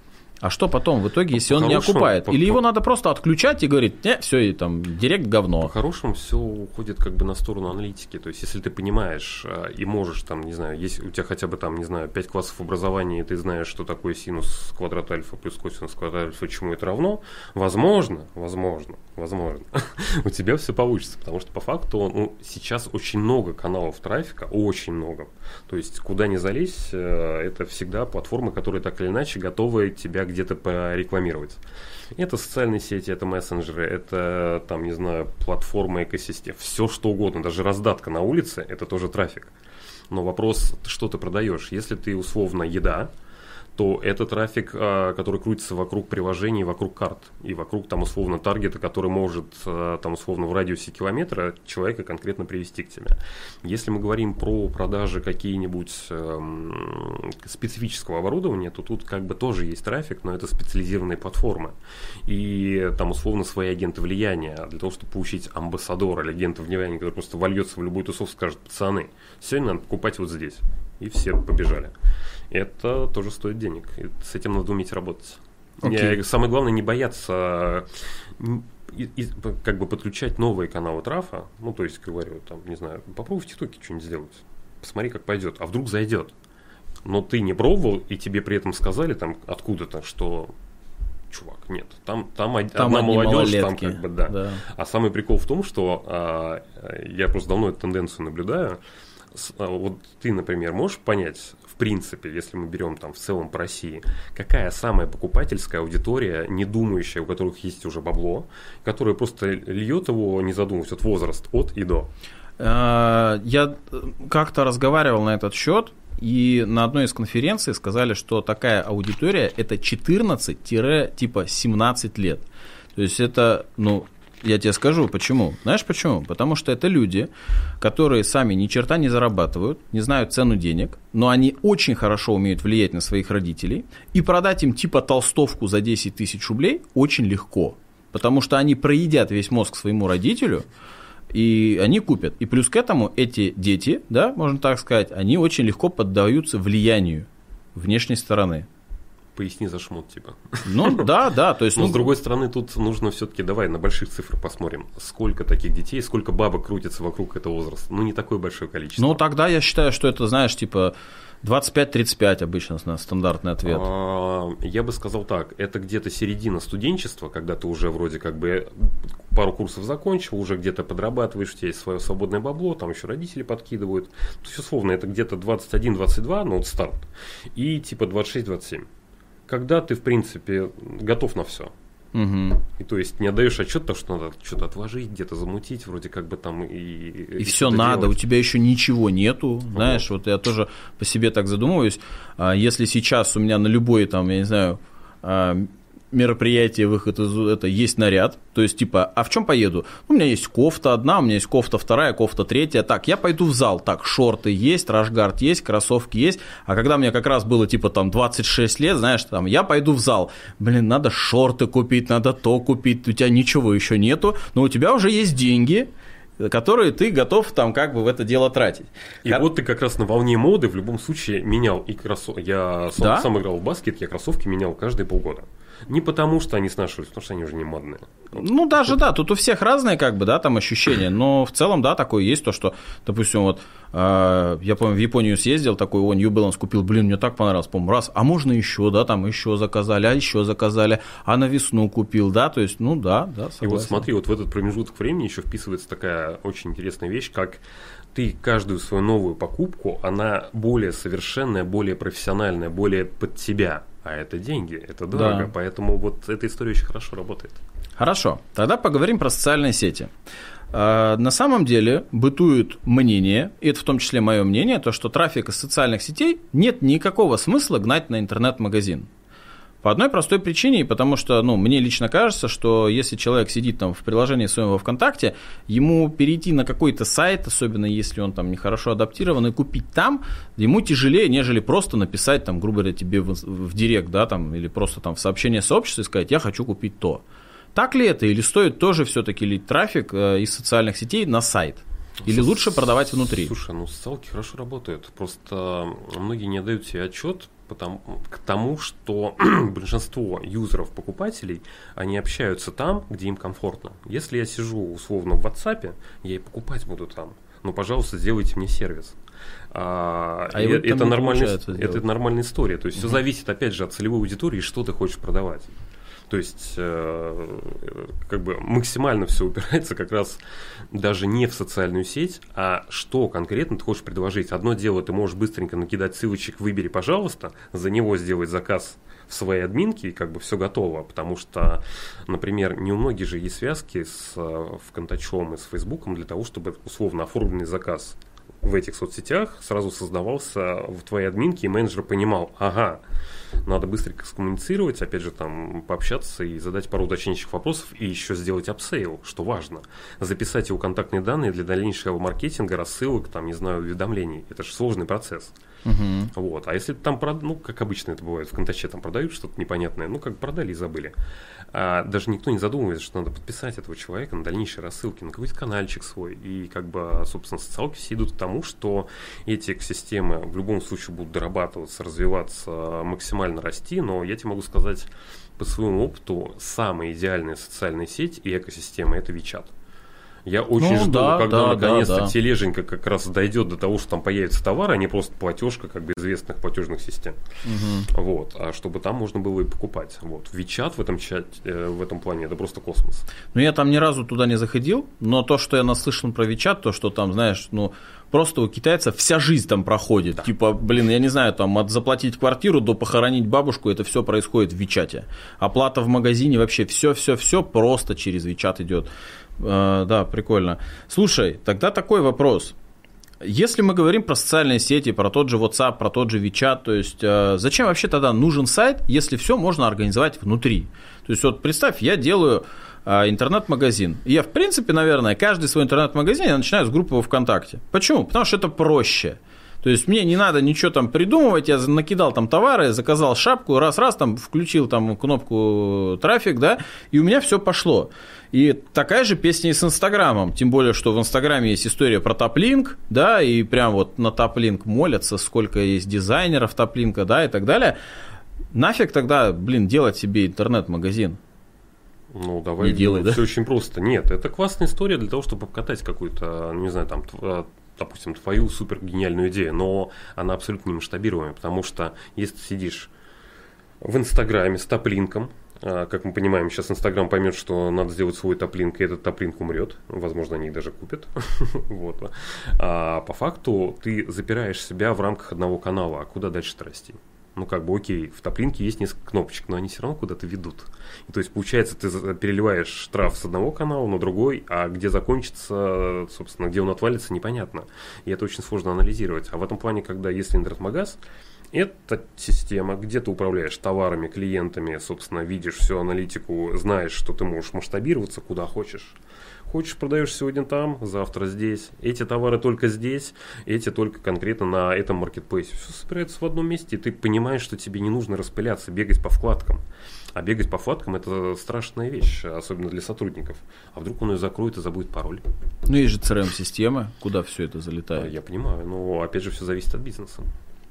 Speaker 1: А что потом в итоге, если он не окупает? Или его надо просто отключать и говорить, не, все, и там директ говно.
Speaker 2: По-хорошему все уходит как бы на сторону аналитики. То есть, если ты понимаешь а, и можешь, там, не знаю, если у тебя хотя бы там, не знаю, 5 классов образования, и ты знаешь, что такое синус квадрат альфа плюс косинус квадрат альфа, чему это равно, возможно, возможно, возможно, [laughs] у тебя все получится. Потому что по факту ну, сейчас очень много каналов трафика, очень много. То есть, куда ни залезь, э, это всегда платформы, которые так или иначе готовы тебя где-то порекламировать. Это социальные сети, это мессенджеры, это, там, не знаю, платформа, экосистема, все что угодно, даже раздатка на улице, это тоже трафик. Но вопрос, что ты продаешь. Если ты условно еда, то это трафик, а, который крутится вокруг приложений, вокруг карт и вокруг там условно таргета, который может а, там условно в радиусе километра человека конкретно привести к тебе. Если мы говорим про продажи какие-нибудь эм, специфического оборудования, то тут как бы тоже есть трафик, но это специализированные платформы. И там условно свои агенты влияния. Для того, чтобы получить амбассадора или агента влияния, который просто вольется в любую тусовку, скажет, пацаны, сегодня надо покупать вот здесь. И все побежали это тоже стоит денег. И с этим надо уметь работать. Okay. Не, самое главное не бояться и, и, как бы подключать новые каналы трафа. Ну, то есть, говорю, там, не знаю, попробуй в ТикТоке что-нибудь сделать. Посмотри, как пойдет. А вдруг зайдет. Но ты не пробовал, и тебе при этом сказали там откуда-то, что чувак, нет, там, там, там одна молодежь, там как бы, да. да. А самый прикол в том, что а, я просто давно эту тенденцию наблюдаю. А, вот ты, например, можешь понять, в принципе, если мы берем там в целом по России, какая самая покупательская аудитория, не думающая, у которых есть уже бабло, которая просто льет его, не задумываясь, вот возраст от и до?
Speaker 1: Э, я как-то разговаривал на этот счет, и на одной из конференций сказали, что такая аудитория это 14-типа 17 лет. То есть это, ну, я тебе скажу, почему. Знаешь почему? Потому что это люди, которые сами ни черта не зарабатывают, не знают цену денег, но они очень хорошо умеют влиять на своих родителей, и продать им типа толстовку за 10 тысяч рублей очень легко. Потому что они проедят весь мозг своему родителю, и они купят. И плюс к этому эти дети, да, можно так сказать, они очень легко поддаются влиянию внешней стороны
Speaker 2: поясни за шмот, типа.
Speaker 1: Ну [laughs] да, да, то есть.
Speaker 2: Но ну... с другой стороны, тут нужно все-таки давай на больших цифрах посмотрим, сколько таких детей, сколько бабок крутится вокруг этого возраста. Ну не такое большое количество.
Speaker 1: Ну тогда я считаю, что это, знаешь, типа 25-35 обычно стандартный ответ.
Speaker 2: А, я бы сказал так, это где-то середина студенчества, когда ты уже вроде как бы пару курсов закончил, уже где-то подрабатываешь, у тебя есть свое свободное бабло, там еще родители подкидывают. То есть, условно, это где-то 21-22, ну вот старт, и типа 26-27 когда ты, в принципе, готов на все. Угу. И то есть не отдаешь отчет, то, что надо что-то отложить, где-то замутить, вроде как бы там и.
Speaker 1: И, и все надо, делать. у тебя еще ничего нету. Знаешь, вот я тоже по себе так задумываюсь. А если сейчас у меня на любой там, я не знаю, а, мероприятие, выход из это есть наряд. То есть, типа, а в чем поеду? У меня есть кофта одна, у меня есть кофта вторая, кофта третья. Так, я пойду в зал. Так, шорты есть, рашгард есть, кроссовки есть. А когда мне как раз было, типа, там, 26 лет, знаешь, там, я пойду в зал. Блин, надо шорты купить, надо то купить. У тебя ничего еще нету, но у тебя уже есть деньги которые ты готов там как бы в это дело тратить.
Speaker 2: И как... вот ты как раз на волне моды в любом случае менял и кроссовки. Я сам, да? сам играл в баскет, я кроссовки менял каждые полгода. Не потому, что они снашиваются, потому что они уже не модные.
Speaker 1: Ну, даже да, тут у всех разные, как бы, да, там ощущения, но в целом, да, такое есть, то, что, допустим, вот, э, я помню, в Японию съездил, такой, о, New Balance купил, блин, мне так понравилось, по раз, а можно еще, да, там еще заказали, а еще заказали, а на весну купил, да, то есть, ну, да, да,
Speaker 2: согласен. И вот смотри, вот в этот промежуток времени еще вписывается такая очень интересная вещь, как ты каждую свою новую покупку, она более совершенная, более профессиональная, более под тебя. А это деньги, это дорого, да. поэтому вот эта история очень хорошо работает.
Speaker 1: Хорошо, тогда поговорим про социальные сети. А, на самом деле бытует мнение, и это в том числе мое мнение, то, что трафик из социальных сетей нет никакого смысла гнать на интернет-магазин. По одной простой причине, потому что, ну, мне лично кажется, что если человек сидит там в приложении своего ВКонтакте, ему перейти на какой-то сайт, особенно если он там нехорошо адаптирован, и купить там, ему тяжелее, нежели просто написать там, грубо говоря, тебе в, в директ, да, там, или просто там в сообщение сообщества и сказать, я хочу купить то. Так ли это, или стоит тоже все-таки лить трафик э, из социальных сетей на сайт? Или лучше продавать внутри?
Speaker 2: Слушай, ну социалки хорошо работают. Просто многие не дают себе отчет потому, к тому, что [clears throat] большинство юзеров, покупателей, они общаются там, где им комфортно. Если я сижу условно в WhatsApp, я и покупать буду там. Ну, пожалуйста, сделайте мне сервис. А, а это, это, нормальная, это нормальная история. То есть угу. все зависит, опять же, от целевой аудитории, что ты хочешь продавать. То есть, э, как бы максимально все упирается как раз даже не в социальную сеть, а что конкретно ты хочешь предложить. Одно дело, ты можешь быстренько накидать ссылочек «Выбери, пожалуйста», за него сделать заказ в своей админке, и как бы все готово. Потому что, например, не у многих же есть связки с э, ВКонтачом и с Фейсбуком для того, чтобы условно оформленный заказ в этих соцсетях сразу создавался в твоей админке, и менеджер понимал, ага, надо быстренько скоммуницировать, опять же, там, пообщаться и задать пару уточняющих вопросов, и еще сделать upsell, что важно. Записать его контактные данные для дальнейшего маркетинга, рассылок, там, не знаю, уведомлений. Это же сложный процесс. Угу. Вот. А если там, ну, как обычно это бывает, в контаче там продают что-то непонятное, ну, как продали и забыли. А даже никто не задумывается, что надо подписать этого человека на дальнейшие рассылки, на какой-то каналчик свой. И, как бы, собственно, социалки все идут к тому, что эти экосистемы в любом случае будут дорабатываться, развиваться, максимально расти, но я тебе могу сказать по своему опыту, самая идеальная социальная сеть и экосистема – это WeChat. Я очень ну, жду, да, когда да, наконец-то да, да. тележенька как раз дойдет до того, что там появится товар, а не просто платежка как бы известных платежных систем. Угу. Вот, а чтобы там можно было и покупать. Вот. Вичат в этом чате, э, в этом плане это просто космос.
Speaker 1: Ну, я там ни разу туда не заходил, но то, что я наслышан про Вичат, то, что там, знаешь, ну, просто у китайцев вся жизнь там проходит. Да. Типа, блин, я не знаю, там от заплатить квартиру до похоронить бабушку, это все происходит в Вичате. Оплата в магазине, вообще все-все-все просто через Вичат идет. А, да, прикольно. Слушай, тогда такой вопрос. Если мы говорим про социальные сети, про тот же WhatsApp, про тот же WeChat, то есть э, зачем вообще тогда нужен сайт, если все можно организовать внутри? То есть вот представь, я делаю э, интернет-магазин. Я, в принципе, наверное, каждый свой интернет-магазин я начинаю с группы ВКонтакте. Почему? Потому что это проще. То есть мне не надо ничего там придумывать, я накидал там товары, заказал шапку, раз-раз там включил там кнопку трафик, да, и у меня все пошло. И такая же песня и с Инстаграмом, тем более, что в Инстаграме есть история про топлинк, да, и прям вот на топлинк молятся, сколько есть дизайнеров топлинка, да, и так далее. Нафиг тогда, блин, делать себе интернет-магазин?
Speaker 2: Ну, давай. Не делай, да? Все очень просто. Нет, это классная история для того, чтобы покатать какую-то, не знаю, там, допустим, твою супер гениальную идею, но она абсолютно не масштабируемая, потому что если ты сидишь в Инстаграме с топлинком, а, как мы понимаем, сейчас Инстаграм поймет, что надо сделать свой топлинк, и этот топлинк умрет. Возможно, они их даже купят. [laughs] вот. А по факту ты запираешь себя в рамках одного канала. А куда дальше-то расти? Ну, как бы, окей, в топлинке есть несколько кнопочек, но они все равно куда-то ведут. И, то есть, получается, ты переливаешь штраф с одного канала на другой, а где закончится, собственно, где он отвалится, непонятно. И это очень сложно анализировать. А в этом плане, когда если интернет-магаз, это система, где ты управляешь товарами, клиентами, собственно, видишь всю аналитику, знаешь, что ты можешь масштабироваться куда хочешь. Хочешь, продаешь сегодня там, завтра здесь. Эти товары только здесь, эти только конкретно на этом маркетплейсе. Все собирается в одном месте, и ты понимаешь, что тебе не нужно распыляться, бегать по вкладкам. А бегать по вкладкам это страшная вещь, особенно для сотрудников. А вдруг он ее закроет и забудет пароль?
Speaker 1: Ну, есть же CRM-система, куда все это залетает.
Speaker 2: Я понимаю, но опять же все зависит от бизнеса.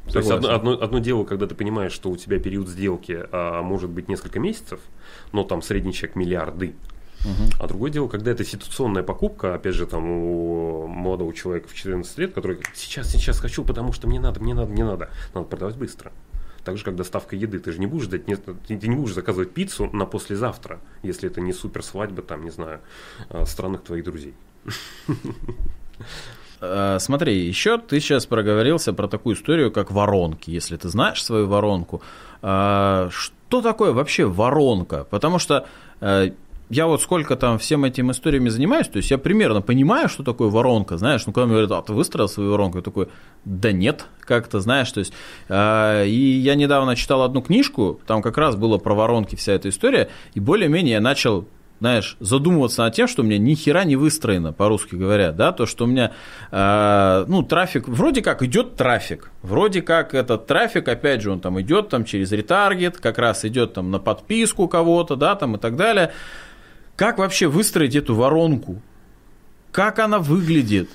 Speaker 2: То есть одно, одно, одно дело, когда ты понимаешь, что у тебя период сделки а, может быть несколько месяцев, но там средний чек миллиарды, Угу. А другое дело, когда это ситуационная покупка, опять же, там у молодого человека в 14 лет, который сейчас, сейчас хочу, потому что мне надо, мне надо, мне надо. Надо продавать быстро. Так же, как доставка еды. Ты же не будешь ждать, ты не будешь заказывать пиццу на послезавтра, если это не супер свадьба, там, не знаю, а, странных твоих друзей.
Speaker 1: Э, смотри, еще ты сейчас проговорился про такую историю, как воронки. Если ты знаешь свою воронку, э, что такое вообще воронка? Потому что э, я вот сколько там всем этим историями занимаюсь, то есть я примерно понимаю, что такое воронка, знаешь, ну когда мне говорят, а ты выстроил свою воронку, я такой, да нет, как-то, знаешь, то есть, э, и я недавно читал одну книжку, там как раз было про воронки вся эта история, и более-менее я начал знаешь, задумываться над тем, что у меня ни хера не выстроено, по-русски говоря, да, то, что у меня, э, ну, трафик, вроде как идет трафик, вроде как этот трафик, опять же, он там идет там через ретаргет, как раз идет там на подписку кого-то, да, там и так далее. Как вообще выстроить эту воронку? Как она выглядит?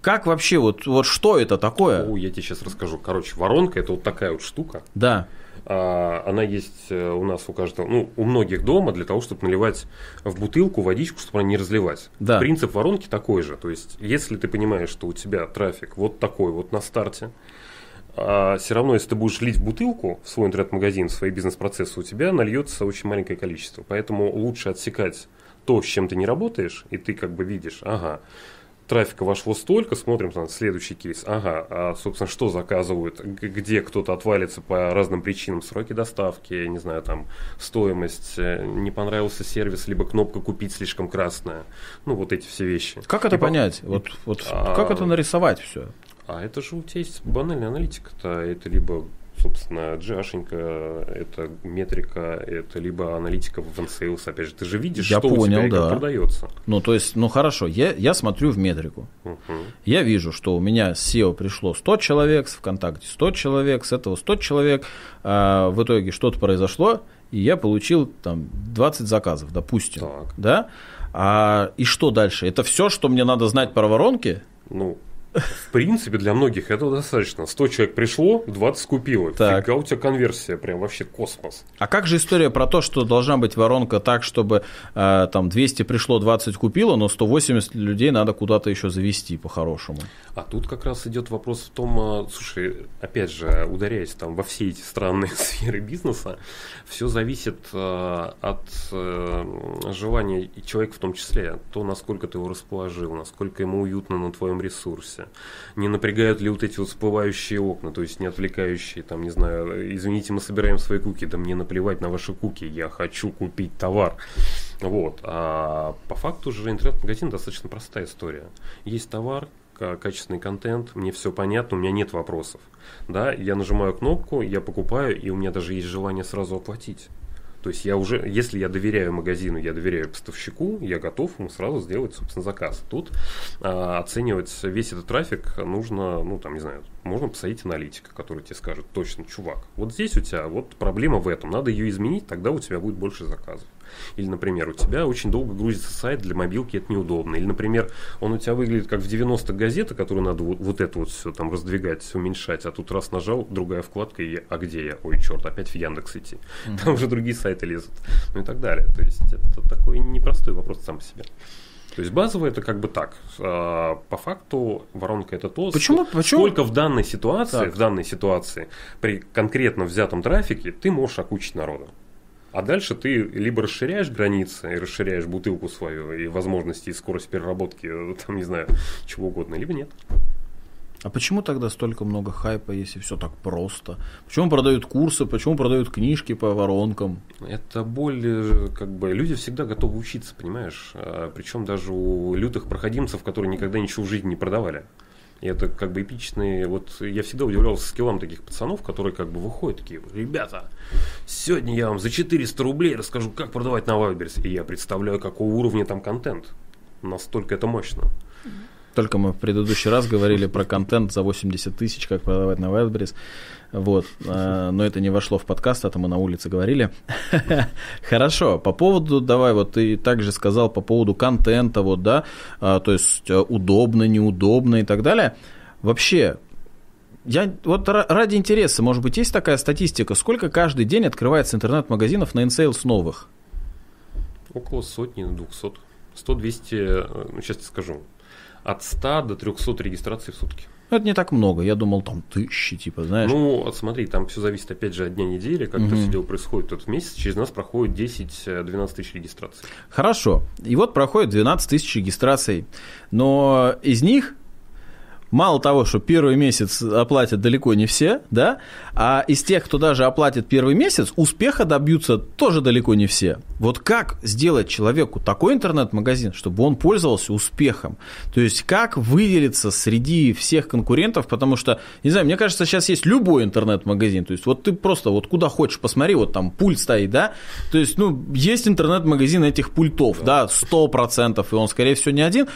Speaker 1: Как вообще, вот, вот что это такое?
Speaker 2: О, я тебе сейчас расскажу. Короче, воронка это вот такая вот штука.
Speaker 1: Да.
Speaker 2: А, она есть э, у нас у каждого, ну, у многих дома для того, чтобы наливать в бутылку водичку, чтобы она не разливать.
Speaker 1: Да.
Speaker 2: Принцип воронки такой же. То есть, если ты понимаешь, что у тебя трафик вот такой вот на старте, а все равно, если ты будешь лить в бутылку в свой интернет-магазин, в свои бизнес-процессы, у тебя нальется очень маленькое количество. Поэтому лучше отсекать то, с чем ты не работаешь, и ты как бы видишь, ага, трафика вошло столько, смотрим там следующий кейс. Ага, а, собственно, что заказывают, где кто-то отвалится по разным причинам, сроки доставки, не знаю, там, стоимость, э, не понравился сервис, либо кнопка купить слишком красная. Ну, вот эти все вещи.
Speaker 1: Как это и понять? По... Вот, вот а... как это нарисовать все?
Speaker 2: А это же у тебя есть банальная аналитика-то, это либо собственно, GH, это метрика, это либо аналитика в OneSales, опять же, ты же видишь,
Speaker 1: я
Speaker 2: что
Speaker 1: понял,
Speaker 2: у тебя
Speaker 1: да.
Speaker 2: продается.
Speaker 1: Ну, то есть, ну хорошо, я, я смотрю в метрику. Угу. Я вижу, что у меня с SEO пришло 100 человек, с ВКонтакте 100 человек, с этого 100 человек, а в итоге что-то произошло, и я получил там 20 заказов, допустим. Так. Да? А, и что дальше? Это все, что мне надо знать про воронки?
Speaker 2: Ну, в принципе, для многих этого достаточно. 100 человек пришло, 20 купило. Так. Фига у тебя конверсия, прям вообще космос.
Speaker 1: А как же история про то, что должна быть воронка так, чтобы э, там 200 пришло, 20 купило, но 180 людей надо куда-то еще завести по-хорошему?
Speaker 2: А тут как раз идет вопрос в том, э, слушай, опять же, ударяясь там во все эти странные [laughs] сферы бизнеса, все зависит э, от э, желания человека в том числе, то, насколько ты его расположил, насколько ему уютно на твоем ресурсе офисе? Не напрягают ли вот эти вот всплывающие окна, то есть не отвлекающие, там, не знаю, извините, мы собираем свои куки, да мне наплевать на ваши куки, я хочу купить товар. Вот. А по факту же интернет-магазин достаточно простая история. Есть товар, качественный контент, мне все понятно, у меня нет вопросов. Да, я нажимаю кнопку, я покупаю, и у меня даже есть желание сразу оплатить. То есть я уже, если я доверяю магазину, я доверяю поставщику, я готов ему сразу сделать, собственно, заказ. Тут а, оценивать весь этот трафик нужно, ну, там, не знаю, можно посадить аналитика, который тебе скажет, точно, чувак, вот здесь у тебя вот проблема в этом, надо ее изменить, тогда у тебя будет больше заказов. Или, например, у тебя очень долго грузится сайт для мобилки, это неудобно. Или, например, он у тебя выглядит как в 90-х газета, которую надо вот, вот это вот все там раздвигать, уменьшать, а тут раз нажал, другая вкладка, и а где я? Ой, черт, опять в Яндекс идти. Mm-hmm. Там уже другие сайты лезут. Ну и так далее. То есть это такой непростой вопрос сам по себе. То есть базово это как бы так. А, по факту воронка это то,
Speaker 1: почему, почему?
Speaker 2: сколько в данной ситуации, так. в данной ситуации при конкретно взятом трафике ты можешь окучить народа. А дальше ты либо расширяешь границы и расширяешь бутылку свою и возможности и скорость переработки, э, там, не знаю, чего угодно, либо нет.
Speaker 1: А почему тогда столько много хайпа, если все так просто? Почему продают курсы, почему продают книжки по воронкам?
Speaker 2: Это более, как бы, люди всегда готовы учиться, понимаешь? А, Причем даже у лютых проходимцев, которые никогда ничего в жизни не продавали. И это как бы эпичные, вот я всегда удивлялся скиллам таких пацанов, которые как бы выходят такие, ребята, сегодня я вам за 400 рублей расскажу, как продавать на Wildberries. И я представляю, какого уровня там контент. Настолько это мощно.
Speaker 1: Только мы в предыдущий раз говорили про контент за 80 тысяч, как продавать на Wildberries. Вот. А, но это не вошло в подкаст, это мы на улице говорили. [laughs] Хорошо. По поводу, давай, вот ты также сказал по поводу контента, вот, да, а, то есть э, удобно, неудобно и так далее. Вообще, я вот ради интереса, может быть, есть такая статистика, сколько каждый день открывается интернет-магазинов на InSales новых?
Speaker 2: Около сотни, двухсот. 100-200, э, ну, сейчас скажу, от 100 до 300 регистраций в сутки.
Speaker 1: Это не так много, я думал, там тысячи, типа, знаешь.
Speaker 2: Ну, вот смотри, там все зависит, опять же, от дня недели, как угу. это все дело происходит. Тут в месяц через нас проходит 10-12 тысяч регистраций.
Speaker 1: Хорошо, и вот проходит 12 тысяч регистраций, но из них мало того, что первый месяц оплатят далеко не все, да, а из тех, кто даже оплатит первый месяц, успеха добьются тоже далеко не все. Вот как сделать человеку такой интернет-магазин, чтобы он пользовался успехом? То есть как выделиться среди всех конкурентов, потому что, не знаю, мне кажется, сейчас есть любой интернет-магазин, то есть вот ты просто вот куда хочешь, посмотри, вот там пульт стоит, да, то есть, ну, есть интернет-магазин этих пультов, да, сто процентов, и он, скорее всего, не один,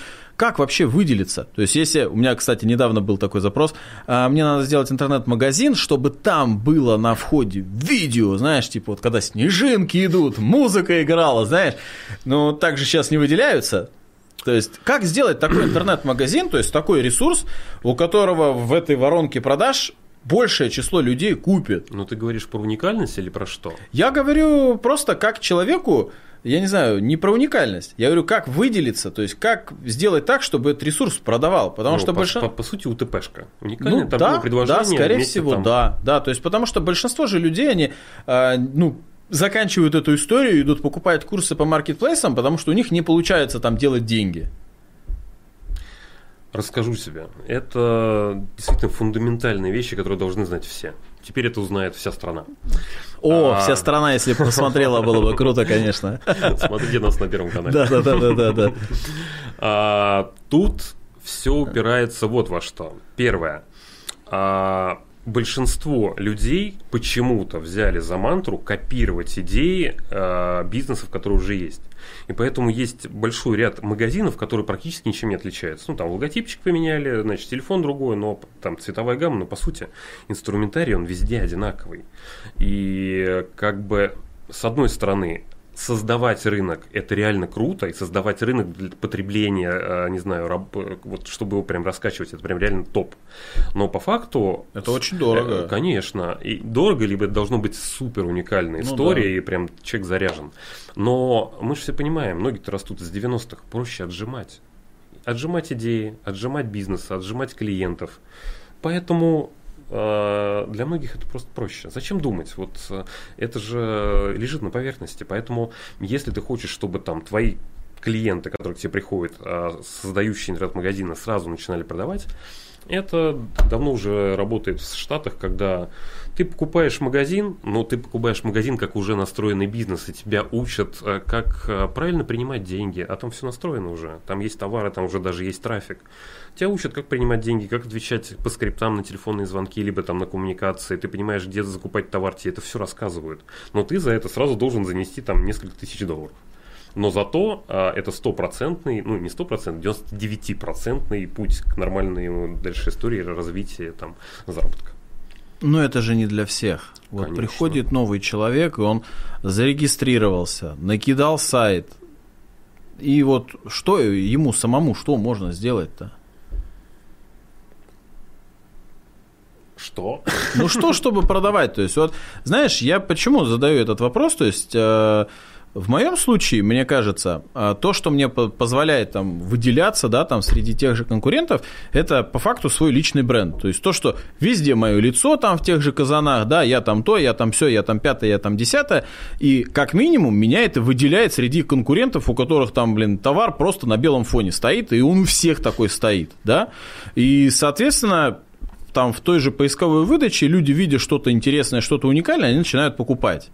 Speaker 1: как вообще выделиться? То есть, если у меня, кстати, недавно был такой запрос, а, мне надо сделать интернет-магазин, чтобы там было на входе видео, знаешь, типа вот когда снежинки идут, музыка играла, знаешь, но также сейчас не выделяются, То есть, как сделать такой интернет-магазин, то есть такой ресурс, у которого в этой воронке продаж большее число людей купит.
Speaker 2: Ну, ты говоришь про уникальность или про что?
Speaker 1: Я говорю просто как человеку, я не знаю, не про уникальность. Я говорю, как выделиться, то есть как сделать так, чтобы этот ресурс продавал. Потому
Speaker 2: ну,
Speaker 1: что
Speaker 2: по,
Speaker 1: большинство...
Speaker 2: по, по сути, УТПшка. Уникальное
Speaker 1: ну, да,
Speaker 2: предложение.
Speaker 1: Да, скорее всего,
Speaker 2: там...
Speaker 1: да. Да, то есть потому что большинство же людей, они, э, ну, заканчивают эту историю, идут покупать курсы по маркетплейсам, потому что у них не получается там делать деньги.
Speaker 2: Расскажу себе. Это действительно фундаментальные вещи, которые должны знать все. Теперь это узнает вся страна.
Speaker 1: О, а... вся страна, если посмотрела, было бы круто, конечно.
Speaker 2: Смотрите нас на Первом канале.
Speaker 1: Да, да, да, да, да.
Speaker 2: А, тут все упирается вот во что. Первое. А, большинство людей почему-то взяли за мантру копировать идеи э, бизнесов, которые уже есть. И поэтому есть большой ряд магазинов, которые практически ничем не отличаются. Ну, там логотипчик поменяли, значит, телефон другой, но там цветовая гамма, но по сути инструментарий, он везде одинаковый. И как бы с одной стороны, создавать рынок это реально круто, и создавать рынок для потребления, э, не знаю, раб, вот чтобы его прям раскачивать, это прям реально топ. Но по факту...
Speaker 1: Это очень дорого.
Speaker 2: Э, конечно. И дорого, либо это должно быть супер уникальная ну, история, да. и прям человек заряжен. Но мы же все понимаем, ноги-то растут из 90-х, проще отжимать. Отжимать идеи, отжимать бизнес, отжимать клиентов. Поэтому Э, для многих это просто проще. Зачем думать? Вот э, это же лежит на поверхности. Поэтому, если ты хочешь, чтобы там твои клиенты, которые к тебе приходят, э, создающие интернет-магазины, сразу начинали продавать, это давно уже работает в Штатах, когда ты покупаешь магазин, но ты покупаешь магазин как уже настроенный бизнес, и тебя учат, как правильно принимать деньги, а там все настроено уже. Там есть товары, там уже даже есть трафик. Тебя учат, как принимать деньги, как отвечать по скриптам на телефонные звонки, либо там на коммуникации. Ты понимаешь, где закупать товар, тебе это все рассказывают. Но ты за это сразу должен занести там несколько тысяч долларов. Но зато а, это стопроцентный, ну не стопроцентный, 99-процентный путь к нормальной дальше истории развития там заработка.
Speaker 1: Но это же не для всех. Вот Конечно. приходит новый человек, и он зарегистрировался, накидал сайт. И вот что ему самому, что можно сделать-то?
Speaker 2: Что?
Speaker 1: Ну что, чтобы продавать? То есть, вот, знаешь, я почему задаю этот вопрос? То есть, э, в моем случае, мне кажется, э, то, что мне позволяет там выделяться, да, там среди тех же конкурентов, это по факту свой личный бренд. То есть то, что везде мое лицо там в тех же казанах, да, я там то, я там все, я там пятое, я там десятое, и как минимум меня это выделяет среди конкурентов, у которых там, блин, товар просто на белом фоне стоит, и он у всех такой стоит, да, и, соответственно, там в той же поисковой выдаче люди, видя что-то интересное, что-то уникальное, они начинают покупать.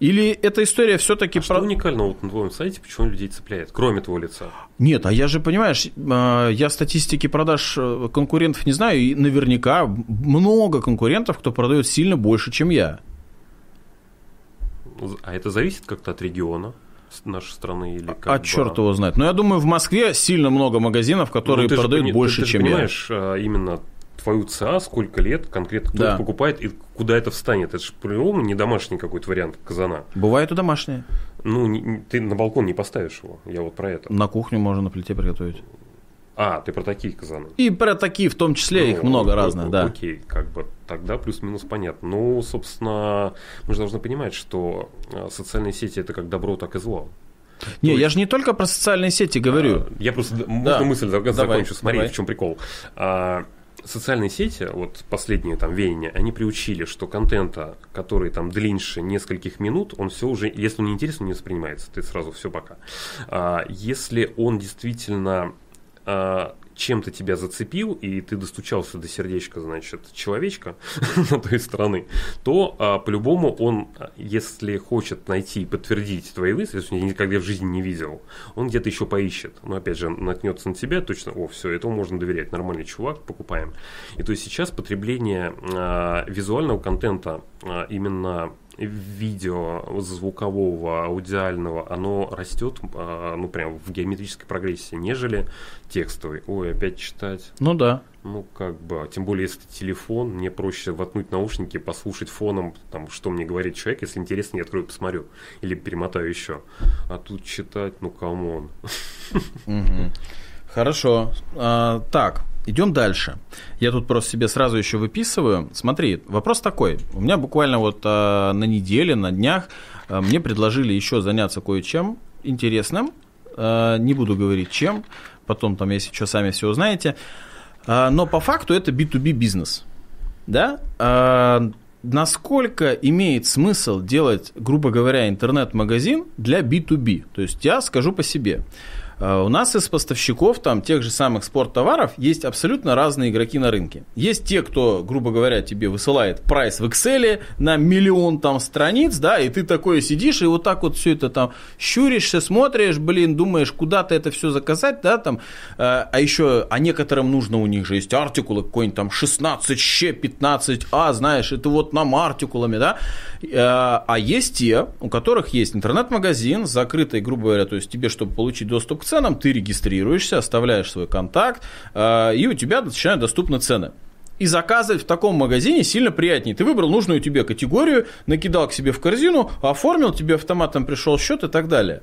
Speaker 1: Или эта история все-таки...
Speaker 2: А про... что уникального вот на твоем сайте, почему людей цепляет, кроме твоего лица?
Speaker 1: Нет, а я же, понимаешь, а, я статистики продаж э, конкурентов не знаю, и наверняка много конкурентов, кто продает сильно больше, чем я.
Speaker 2: А это зависит как-то от региона? нашей страны или как
Speaker 1: А бы... черт его знает. Но я думаю, в Москве сильно много магазинов, которые ну, продают же, больше,
Speaker 2: ты, ты
Speaker 1: чем
Speaker 2: понимаешь, я. понимаешь, именно твою ЦА, сколько лет конкретно кто да. покупает и куда это встанет. Это же по-любому не домашний какой-то вариант казана.
Speaker 1: Бывает и домашние.
Speaker 2: Ну, не, ты на балкон не поставишь его. Я вот про это.
Speaker 1: На кухню можно на плите приготовить.
Speaker 2: А, ты про такие казаны.
Speaker 1: И про такие в том числе, ну, их много ну, разных, да.
Speaker 2: Окей, как бы тогда плюс-минус понятно. Ну, собственно, мы же должны понимать, что а, социальные сети это как добро, так и зло.
Speaker 1: Не, есть, я же не только про социальные сети говорю.
Speaker 2: А, я просто, да. можно мысль закончу, давай, смотри, давай. в чем прикол. А, социальные сети, вот последние там веяния, они приучили, что контента, который там длиннее нескольких минут, он все уже, если он не интересен, не воспринимается, ты сразу все пока. А, если он действительно а, чем-то тебя зацепил, и ты достучался до сердечка, значит, человечка [laughs] на той стороны, то а, по-любому он, если хочет найти и подтвердить твои мысли, если он никогда в жизни не видел, он где-то еще поищет. Но опять же, наткнется на тебя, точно, о, все, этому можно доверять, нормальный чувак, покупаем. И то есть сейчас потребление а, визуального контента а, именно видео, звукового, аудиального, оно растет, а, ну, прям в геометрической прогрессии, нежели текстовый. Ой, опять читать.
Speaker 1: Ну да.
Speaker 2: Ну, как бы, тем более, если телефон, мне проще воткнуть наушники, послушать фоном, там, что мне говорит человек, если интересно, я открою, посмотрю, или перемотаю еще. А тут читать, ну, come on.
Speaker 1: Хорошо. А, так, идем дальше. Я тут просто себе сразу еще выписываю. Смотри, вопрос такой. У меня буквально вот а, на неделе, на днях а, мне предложили еще заняться кое-чем интересным. А, не буду говорить чем. Потом там, если что, сами все узнаете. А, но по факту это B2B бизнес. Да? А, насколько имеет смысл делать, грубо говоря, интернет-магазин для B2B? То есть я скажу по себе. Э, у нас из поставщиков там тех же самых спорттоваров есть абсолютно разные игроки на рынке. Есть те, кто, грубо говоря, тебе высылает прайс в Excel на миллион там страниц, да, и ты такой сидишь и вот так вот все это там щуришься, смотришь, блин, думаешь, куда ты это все заказать, да, там, э, а еще, а некоторым нужно, у них же есть артикулы какой-нибудь там 16 щ 15 а, знаешь, это вот нам артикулами, да, э, а есть те, у которых есть интернет-магазин закрытый, грубо говоря, то есть тебе, чтобы получить доступ к ценам, ты регистрируешься, оставляешь свой контакт, э, и у тебя начинают доступны цены. И заказывать в таком магазине сильно приятнее. Ты выбрал нужную тебе категорию, накидал к себе в корзину, оформил, тебе автоматом пришел счет и так далее.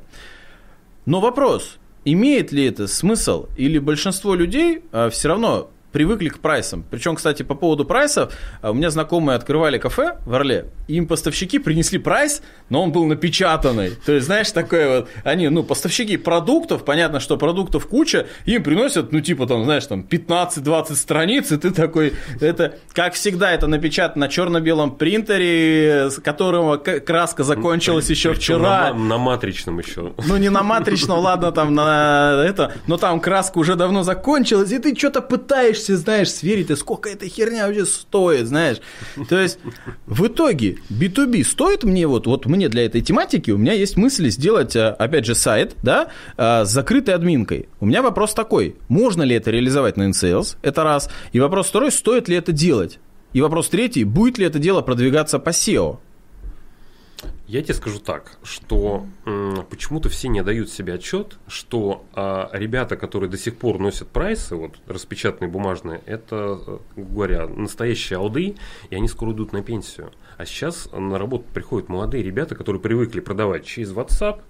Speaker 1: Но вопрос, имеет ли это смысл, или большинство людей э, все равно привыкли к прайсам. Причем, кстати, по поводу прайсов, а, у меня знакомые открывали кафе в Орле, им поставщики принесли прайс, но он был напечатанный. То есть, знаешь, такое вот, они, ну, поставщики продуктов, понятно, что продуктов куча, им приносят, ну, типа, там, знаешь, там, 15-20 страниц, и ты такой, это, как всегда, это напечатано на черно-белом принтере, с которого краска закончилась еще вчера.
Speaker 2: На, на матричном еще.
Speaker 1: Ну, не на матричном, ладно, там, на это, но там краска уже давно закончилась, и ты что-то пытаешься пытаешься, знаешь, сверить, и сколько эта херня вообще стоит, знаешь. То есть, в итоге, B2B стоит мне, вот, вот мне для этой тематики, у меня есть мысль сделать, э, опять же, сайт, да, э, с закрытой админкой. У меня вопрос такой, можно ли это реализовать на InSales, это раз. И вопрос второй, стоит ли это делать? И вопрос третий, будет ли это дело продвигаться по SEO?
Speaker 2: Я тебе скажу так, что почему-то все не дают себе отчет, что а, ребята, которые до сих пор носят прайсы, вот распечатанные бумажные, это, э, говоря, настоящие алды, и они скоро идут на пенсию. А сейчас на работу приходят молодые ребята, которые привыкли продавать через WhatsApp,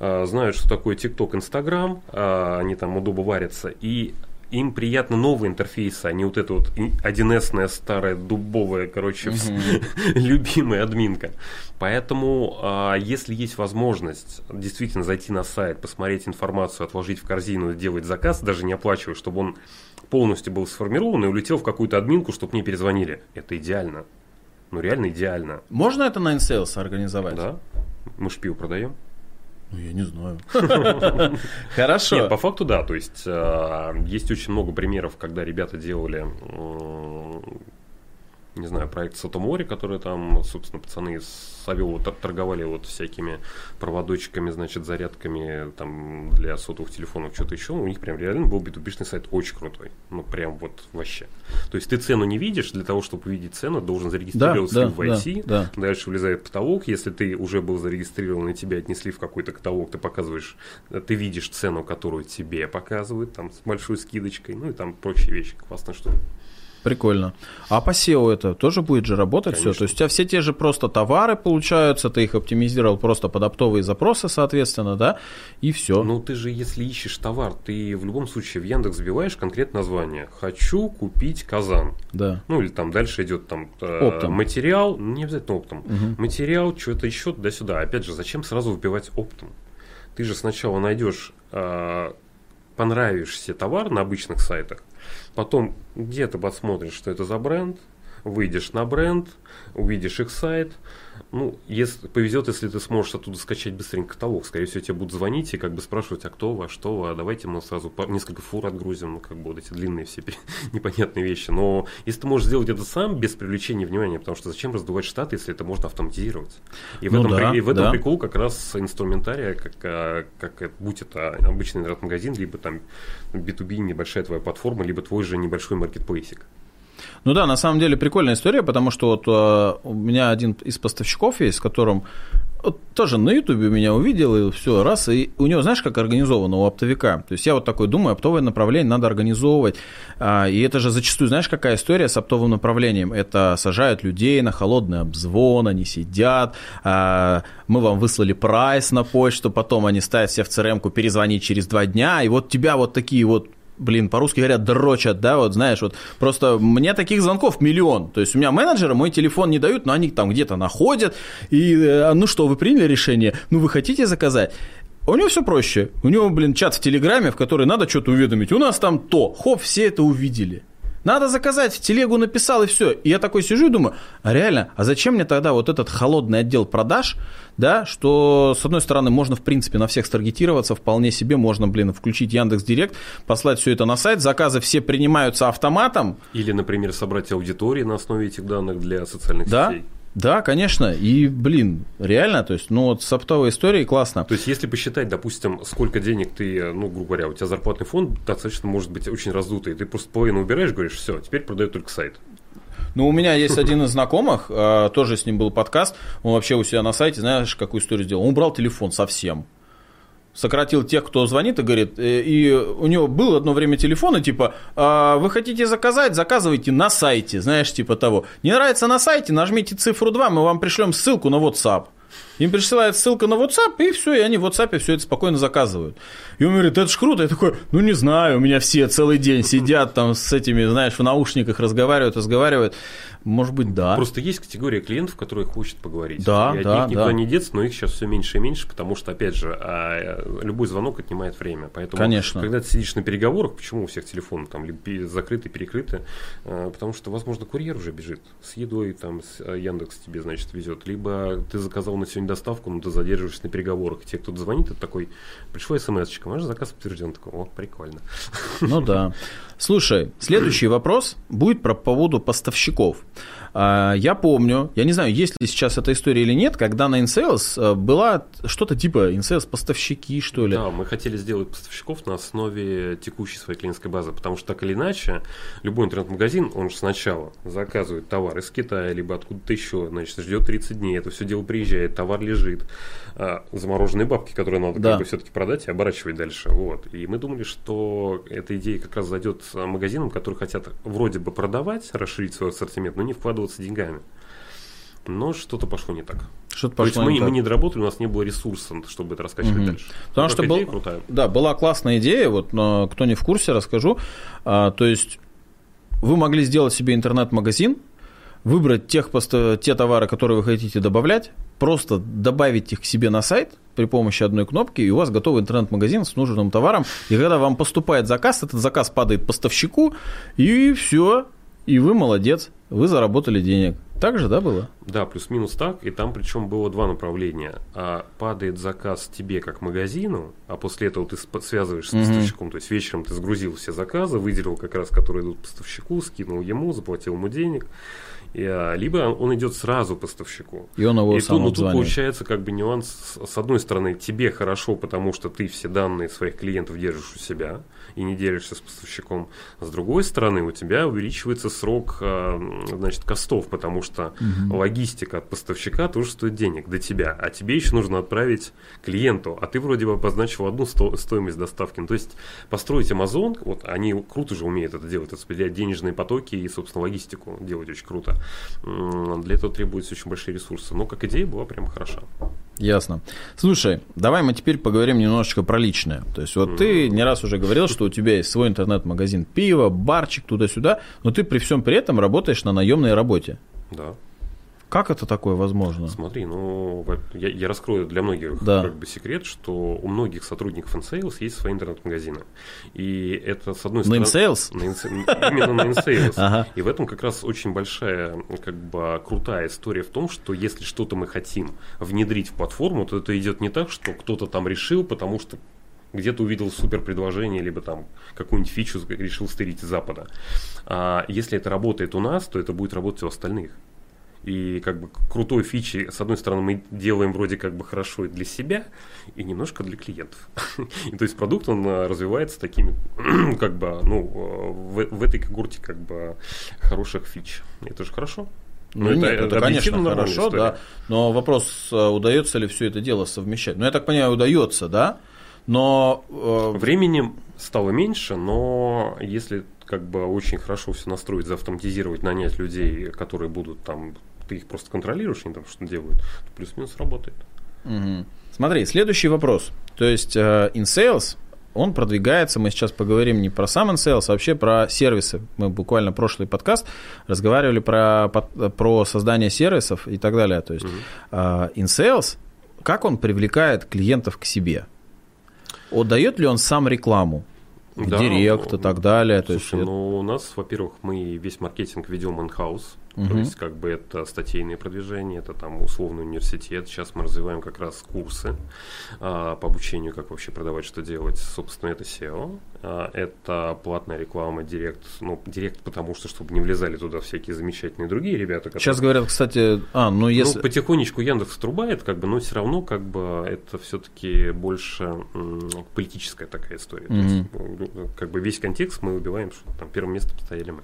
Speaker 2: а, знают, что такое TikTok, Instagram, а, они там удобно варятся, и им приятно новые интерфейсы, а не вот эта вот 1С старая дубовая, короче, [laughs] любимая админка. Поэтому, а, если есть возможность действительно зайти на сайт, посмотреть информацию, отложить в корзину, сделать заказ, даже не оплачивая, чтобы он полностью был сформирован и улетел в какую-то админку, чтобы мне перезвонили, это идеально. Ну, реально идеально.
Speaker 1: Можно это на InSales организовать?
Speaker 2: Да. Мы шпил продаем.
Speaker 1: Ну, я не знаю. [laughs] Хорошо.
Speaker 2: Нет, по факту да. То есть э, есть очень много примеров, когда ребята делали не знаю, проект Сатомори, который там, собственно, пацаны с Авилова торговали вот всякими проводочками, значит, зарядками там для сотовых телефонов, что-то еще. У них прям реально был b сайт очень крутой. Ну, прям вот вообще. То есть ты цену не видишь, для того, чтобы увидеть цену, должен зарегистрироваться да, да, в IT, да, да. дальше влезает потолок. Если ты уже был зарегистрирован и тебя отнесли в какой-то каталог, ты показываешь, ты видишь цену, которую тебе показывают, там, с большой скидочкой, ну и там прочие вещи. Классно, что
Speaker 1: Прикольно. А по SEO это тоже будет же работать все? То есть у тебя все те же просто товары получаются, ты их оптимизировал просто под оптовые запросы, соответственно, да, и все.
Speaker 2: Ну ты же, если ищешь товар, ты в любом случае в Яндекс забиваешь конкретное название. Хочу купить казан.
Speaker 1: Да.
Speaker 2: Ну или там дальше идет там э, оптом. материал, не обязательно оптом. Угу. Материал, что-то еще туда-сюда. Опять же, зачем сразу выбивать оптом? Ты же сначала найдешь понравишься товар на обычных сайтах, Потом где-то посмотришь, что это за бренд, выйдешь на бренд, увидишь их сайт. Ну, если повезет, если ты сможешь оттуда скачать быстренько каталог, скорее всего, тебе будут звонить и как бы спрашивать, а кто вы, а что вы, а давайте мы сразу несколько фур отгрузим, ну, как бы вот эти длинные все [laughs] непонятные вещи. Но если ты можешь сделать это сам, без привлечения внимания, потому что зачем раздувать штаты, если это можно автоматизировать? И в ну этом, да, и в этом да. прикол как раз инструментария, как, а, как будь это обычный интернет-магазин, либо там B2B, небольшая твоя платформа, либо твой же небольшой маркетплейсик.
Speaker 1: Ну да, на самом деле прикольная история, потому что вот э, у меня один из поставщиков есть, с которым вот тоже на Ютубе меня увидел, и все, раз, и у него, знаешь, как организовано у оптовика? То есть я вот такой думаю, оптовое направление надо организовывать, а, и это же зачастую, знаешь, какая история с оптовым направлением? Это сажают людей на холодный обзвон, они сидят, а, мы вам выслали прайс на почту, потом они ставят себе в CRM-ку перезвонить через два дня, и вот тебя вот такие вот блин, по-русски говорят, дрочат, да, вот знаешь, вот просто мне таких звонков миллион. То есть у меня менеджеры мой телефон не дают, но они там где-то находят, и э, ну что, вы приняли решение? Ну вы хотите заказать? У него все проще. У него, блин, чат в Телеграме, в который надо что-то уведомить. У нас там то. Хоп, все это увидели. Надо заказать, в телегу написал и все. И я такой сижу и думаю, а реально, а зачем мне тогда вот этот холодный отдел продаж, да, что с одной стороны можно в принципе на всех старгетироваться, вполне себе можно, блин, включить Яндекс Директ, послать все это на сайт, заказы все принимаются автоматом.
Speaker 2: Или, например, собрать аудитории на основе этих данных для социальных
Speaker 1: да?
Speaker 2: сетей.
Speaker 1: Да, конечно. И, блин, реально, то есть, ну вот с оптовой историей классно.
Speaker 2: То есть, если посчитать, допустим, сколько денег ты, ну, грубо говоря, у тебя зарплатный фонд достаточно может быть очень раздутый, ты просто половину убираешь, говоришь, все, теперь продает только сайт.
Speaker 1: Ну, у меня есть один из знакомых, а, тоже с ним был подкаст, он вообще у себя на сайте, знаешь, какую историю сделал? Он убрал телефон совсем сократил тех, кто звонит и говорит, э, и у него было одно время телефон, и типа, «А, вы хотите заказать, заказывайте на сайте, знаешь, типа того. Не нравится на сайте, нажмите цифру 2, мы вам пришлем ссылку на WhatsApp. Им присылают ссылку на WhatsApp, и все, и они в WhatsApp все это спокойно заказывают. И он говорит, это ж круто. Я такой, ну не знаю, у меня все целый день сидят там с этими, знаешь, в наушниках разговаривают, разговаривают. Может быть, да.
Speaker 2: Просто есть категория клиентов, которые хочет поговорить.
Speaker 1: Да,
Speaker 2: и от
Speaker 1: да,
Speaker 2: них никуда
Speaker 1: да.
Speaker 2: не деться, но их сейчас все меньше и меньше, потому что, опять же, а, любой звонок отнимает время. Поэтому,
Speaker 1: Конечно.
Speaker 2: когда ты сидишь на переговорах, почему у всех телефоны там закрыты, перекрыты? А, Потому что, возможно, курьер уже бежит с едой, там, с а, Яндекс тебе, значит, везет. Либо ты заказал на сегодня доставку, но ты задерживаешься на переговорах. И те, кто звонит, это такой, пришло смс-очка, ваш заказ подтвержден. Такой, о, прикольно.
Speaker 1: Ну да. Слушай, следующий [clears throat] вопрос будет про поводу поставщиков. А, Я помню, я не знаю, есть ли сейчас эта история или нет, когда на InSales э, была что-то типа InSales поставщики, что ли.
Speaker 2: Да, мы хотели сделать поставщиков на основе текущей своей клиентской базы, потому что так или иначе, любой интернет-магазин, он же сначала заказывает товар из Китая, либо откуда-то еще, значит, ждет 30 дней, это все дело приезжает, товар лежит, а, замороженные бабки, которые надо
Speaker 1: Да.
Speaker 2: как бы все-таки продать и оборачивать дальше. Вот. И мы думали, что эта идея как раз зайдет магазинам, которые хотят вроде бы продавать, расширить свой ассортимент, но не вкладываться деньгами. Но что-то пошло не так.
Speaker 1: Что-то
Speaker 2: То есть
Speaker 1: пошло
Speaker 2: мы,
Speaker 1: не
Speaker 2: мы не доработали, у нас не было ресурса, чтобы это раскачивать
Speaker 1: Мгм.
Speaker 2: дальше.
Speaker 1: Потому
Speaker 2: Но
Speaker 1: что был-
Speaker 2: крутая.
Speaker 1: Да, была классная идея, вот, но кто не в курсе, расскажу. А, то есть вы могли сделать себе интернет-магазин, выбрать тех, те товары, которые вы хотите добавлять, просто добавить их к себе на сайт при помощи одной кнопки, и у вас готовый интернет-магазин с нужным товаром. И когда вам поступает заказ, этот заказ падает поставщику, и все, и вы молодец, вы заработали денег. Так же, да, было?
Speaker 2: Да, плюс-минус так, и там причем было два направления. А падает заказ тебе как магазину, а после этого ты связываешься с
Speaker 1: Мгм.
Speaker 2: поставщиком, то есть вечером ты сгрузил все заказы, выделил как раз, которые идут поставщику, скинул ему, заплатил ему денег, либо он идет сразу поставщику.
Speaker 1: И он его
Speaker 2: И
Speaker 1: сам
Speaker 2: тут, ну, тут получается как бы нюанс. С одной стороны, тебе хорошо, потому что ты все данные своих клиентов держишь у себя и не делишься с поставщиком. С другой стороны, у тебя увеличивается срок а, значит, костов, потому что логистика от поставщика тоже стоит денег до тебя, а тебе еще нужно отправить клиенту, а ты вроде бы обозначил одну сто- стоимость доставки. Ну, то есть построить Amazon, вот они круто же умеют это делать, распределять денежные потоки и, собственно, логистику делать очень круто. Для этого требуются очень большие ресурсы. Но как идея была прям хороша.
Speaker 1: Ясно. Слушай, давай мы теперь поговорим немножечко про личное. То есть вот ты не раз уже говорил, что у тебя есть свой интернет-магазин пива, барчик туда-сюда, но ты при всем при этом работаешь на наемной работе.
Speaker 2: Да.
Speaker 1: Как это такое возможно?
Speaker 2: Смотри, ну, я, я раскрою для многих
Speaker 1: Да.
Speaker 2: как бы секрет, что у многих сотрудников InSales есть свои интернет-магазины. И это, с одной
Speaker 1: На
Speaker 2: стороны...
Speaker 1: InSales?
Speaker 2: На инс- Именно на InSales. [laughs]
Speaker 1: Ага.
Speaker 2: И в этом как раз очень большая, как бы, крутая история в том, что если что-то мы хотим внедрить в платформу, то это идет не так, что кто-то там решил, потому что где-то увидел супер предложение, либо там какую-нибудь фичу решил стырить из Запада. А если это работает у нас, то это будет работать у остальных. И как бы крутой фичи, с одной стороны, мы делаем вроде как бы хорошо и для себя, и немножко для клиентов. [laughs] и, то есть продукт, он э, развивается такими, [clears throat] как бы, ну, в, в этой когорте как бы хороших фич. Это же хорошо.
Speaker 1: Ну, ну нет, это, это конечно, хорошо, история. да. Но вопрос, удается ли все это дело совмещать. Ну, я так понимаю, удается, да. Но
Speaker 2: э... времени стало меньше, но если как бы очень хорошо все настроить, заавтоматизировать, нанять людей, которые будут там, ты их просто контролируешь, они там что делают, то плюс-минус работает.
Speaker 1: Угу. Смотри, следующий вопрос. То есть э, InSales, он продвигается, мы сейчас поговорим не про сам InSales, а вообще про сервисы. Мы буквально прошлый подкаст разговаривали про, про создание сервисов и так далее. То есть угу. э, InSales, как он привлекает клиентов к себе? Отдает ли он сам рекламу? в да, директ и так далее.
Speaker 2: Слушай, то есть, ну у нас, во-первых, мы весь маркетинг ведем in-house, Угу. То есть, как бы это статейные продвижения, это там условный университет. Сейчас мы развиваем как раз курсы а, по обучению, как вообще продавать, что делать. Собственно, это SEO. А, это платная реклама, директ. Ну, директ, потому что, чтобы не влезали туда всякие замечательные другие ребята.
Speaker 1: Которые... Сейчас говорят, кстати, а, ну если... Ну,
Speaker 2: потихонечку Яндекс трубает, как бы, но все равно, как бы, это все-таки больше м- политическая такая история. Угу. То есть, ну, как бы весь контекст мы убиваем, что там первым местом стояли мы.